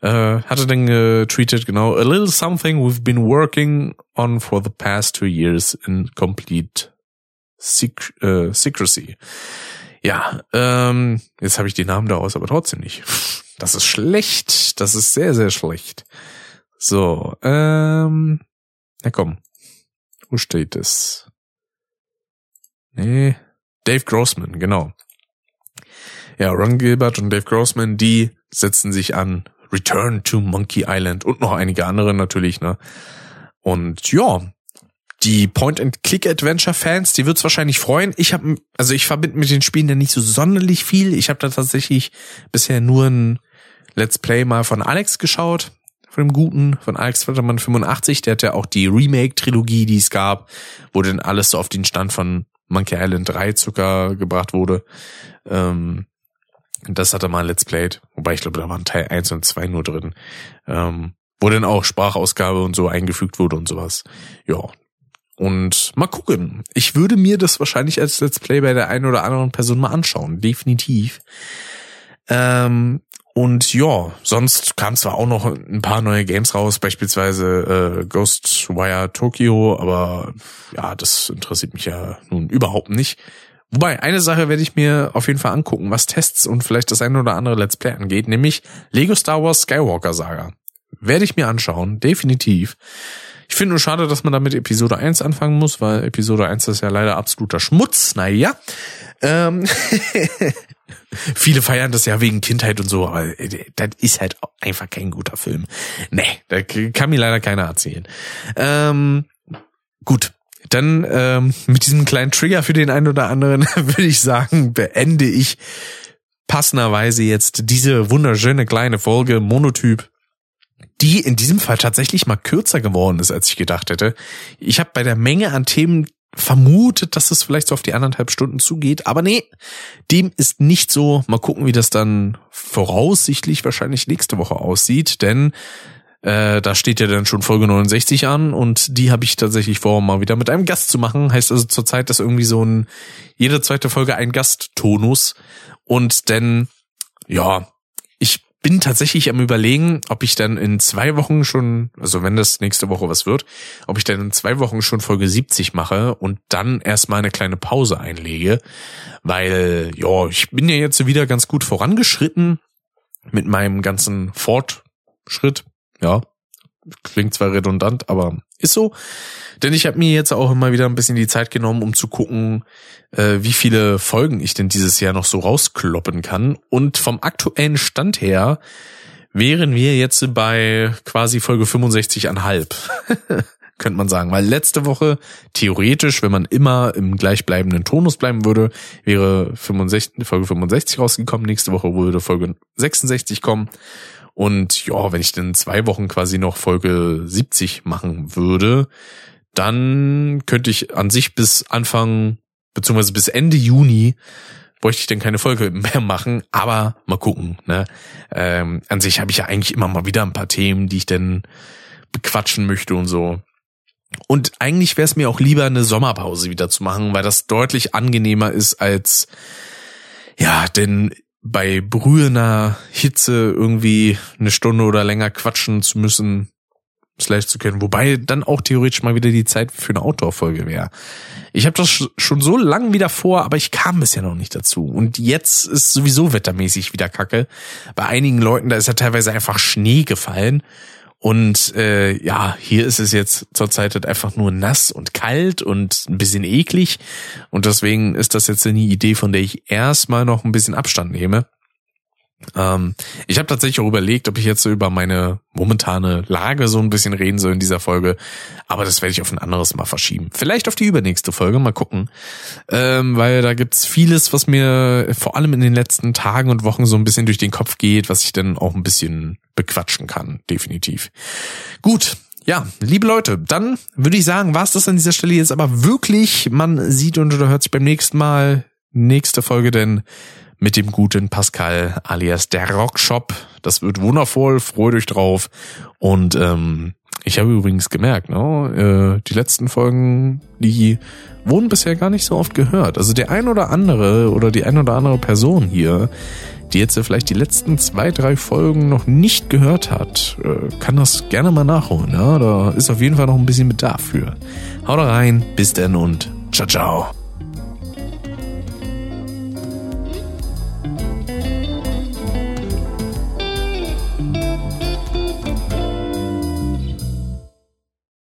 Äh, hatte dann getweetet, genau, a little something we've been working on for the past two years in complete sec äh, secrecy. Ja, ähm, jetzt habe ich die Namen daraus, aber trotzdem nicht. Das ist schlecht. Das ist sehr, sehr schlecht. So, ähm, na komm. Wo steht es? Nee, Dave Grossman, genau. Ja, Ron Gilbert und Dave Grossman, die setzen sich an Return to Monkey Island und noch einige andere natürlich, ne? Und ja, die Point-and-Click-Adventure-Fans, die wird's wahrscheinlich freuen. Ich habe, also ich verbinde mit den Spielen ja nicht so sonderlich viel. Ich habe da tatsächlich bisher nur ein Let's Play mal von Alex geschaut, von dem Guten, von Alex Futtermann 85. Der hat ja auch die Remake-Trilogie, die es gab, wo dann alles so auf den Stand von Monkey Island 3 Zucker gebracht wurde. Ähm, das hat er mal Let's Played, wobei ich glaube, da waren Teil 1 und 2 nur drin. Ähm, wo dann auch Sprachausgabe und so eingefügt wurde und sowas. Ja, und mal gucken. Ich würde mir das wahrscheinlich als Let's Play bei der einen oder anderen Person mal anschauen. Definitiv. Ähm, und ja, sonst kam zwar auch noch ein paar neue Games raus, beispielsweise äh, Ghostwire Tokyo, aber ja, das interessiert mich ja nun überhaupt nicht. Wobei, eine Sache werde ich mir auf jeden Fall angucken, was Tests und vielleicht das eine oder andere Let's Play angeht, nämlich Lego Star Wars Skywalker Saga. Werde ich mir anschauen, definitiv. Ich finde nur schade, dass man da mit Episode 1 anfangen muss, weil Episode 1 ist ja leider absoluter Schmutz. Naja. Ähm Viele feiern das ja wegen Kindheit und so, aber äh, das ist halt einfach kein guter Film. Nee, da kann mir leider keiner erzählen. Ähm, gut, dann ähm, mit diesem kleinen Trigger für den einen oder anderen würde ich sagen, beende ich passenderweise jetzt diese wunderschöne kleine Folge Monotyp die in diesem Fall tatsächlich mal kürzer geworden ist, als ich gedacht hätte. Ich habe bei der Menge an Themen vermutet, dass es vielleicht so auf die anderthalb Stunden zugeht, aber nee, dem ist nicht so. Mal gucken, wie das dann voraussichtlich wahrscheinlich nächste Woche aussieht, denn äh, da steht ja dann schon Folge 69 an und die habe ich tatsächlich vor, mal wieder mit einem Gast zu machen. Heißt also zurzeit, dass irgendwie so ein jede zweite Folge ein Gasttonus und denn ja, ich bin tatsächlich am überlegen, ob ich dann in zwei Wochen schon, also wenn das nächste Woche was wird, ob ich dann in zwei Wochen schon Folge 70 mache und dann erstmal eine kleine Pause einlege, weil, ja, ich bin ja jetzt wieder ganz gut vorangeschritten mit meinem ganzen Fortschritt, ja, klingt zwar redundant, aber ist so. Denn ich habe mir jetzt auch immer wieder ein bisschen die Zeit genommen, um zu gucken, äh, wie viele Folgen ich denn dieses Jahr noch so rauskloppen kann. Und vom aktuellen Stand her wären wir jetzt bei quasi Folge 65,5. könnte man sagen. Weil letzte Woche, theoretisch, wenn man immer im gleichbleibenden Tonus bleiben würde, wäre 65, Folge 65 rausgekommen. Nächste Woche würde Folge 66 kommen. Und ja, wenn ich dann zwei Wochen quasi noch Folge 70 machen würde, dann könnte ich an sich bis Anfang, beziehungsweise bis Ende Juni bräuchte ich dann keine Folge mehr machen, aber mal gucken. Ne? Ähm, an sich habe ich ja eigentlich immer mal wieder ein paar Themen, die ich dann bequatschen möchte und so. Und eigentlich wäre es mir auch lieber, eine Sommerpause wieder zu machen, weil das deutlich angenehmer ist als ja, denn bei brühender Hitze irgendwie eine Stunde oder länger quatschen zu müssen, slash zu können. Wobei dann auch theoretisch mal wieder die Zeit für eine Outdoor-Folge wäre. Ich habe das schon so lang wieder vor, aber ich kam bisher noch nicht dazu. Und jetzt ist sowieso wettermäßig wieder Kacke. Bei einigen Leuten, da ist ja teilweise einfach Schnee gefallen. Und äh, ja, hier ist es jetzt zurzeit halt einfach nur nass und kalt und ein bisschen eklig. Und deswegen ist das jetzt eine Idee, von der ich erstmal noch ein bisschen Abstand nehme. Ähm, ich habe tatsächlich auch überlegt, ob ich jetzt so über meine momentane Lage so ein bisschen reden soll in dieser Folge. Aber das werde ich auf ein anderes Mal verschieben. Vielleicht auf die übernächste Folge, mal gucken. Ähm, weil da gibt's vieles, was mir vor allem in den letzten Tagen und Wochen so ein bisschen durch den Kopf geht, was ich dann auch ein bisschen bequatschen kann, definitiv. Gut, ja, liebe Leute, dann würde ich sagen, war's das an dieser Stelle jetzt aber wirklich. Man sieht und oder hört sich beim nächsten Mal, nächste Folge, denn mit dem guten Pascal alias der Rockshop. Das wird wundervoll, freut euch drauf. Und ähm, ich habe übrigens gemerkt, ne, äh, die letzten Folgen, die wurden bisher gar nicht so oft gehört. Also der ein oder andere oder die ein oder andere Person hier, die jetzt vielleicht die letzten zwei, drei Folgen noch nicht gehört hat, äh, kann das gerne mal nachholen. Ja? Da ist auf jeden Fall noch ein bisschen Bedarf für. Haut rein, bis denn und ciao, ciao.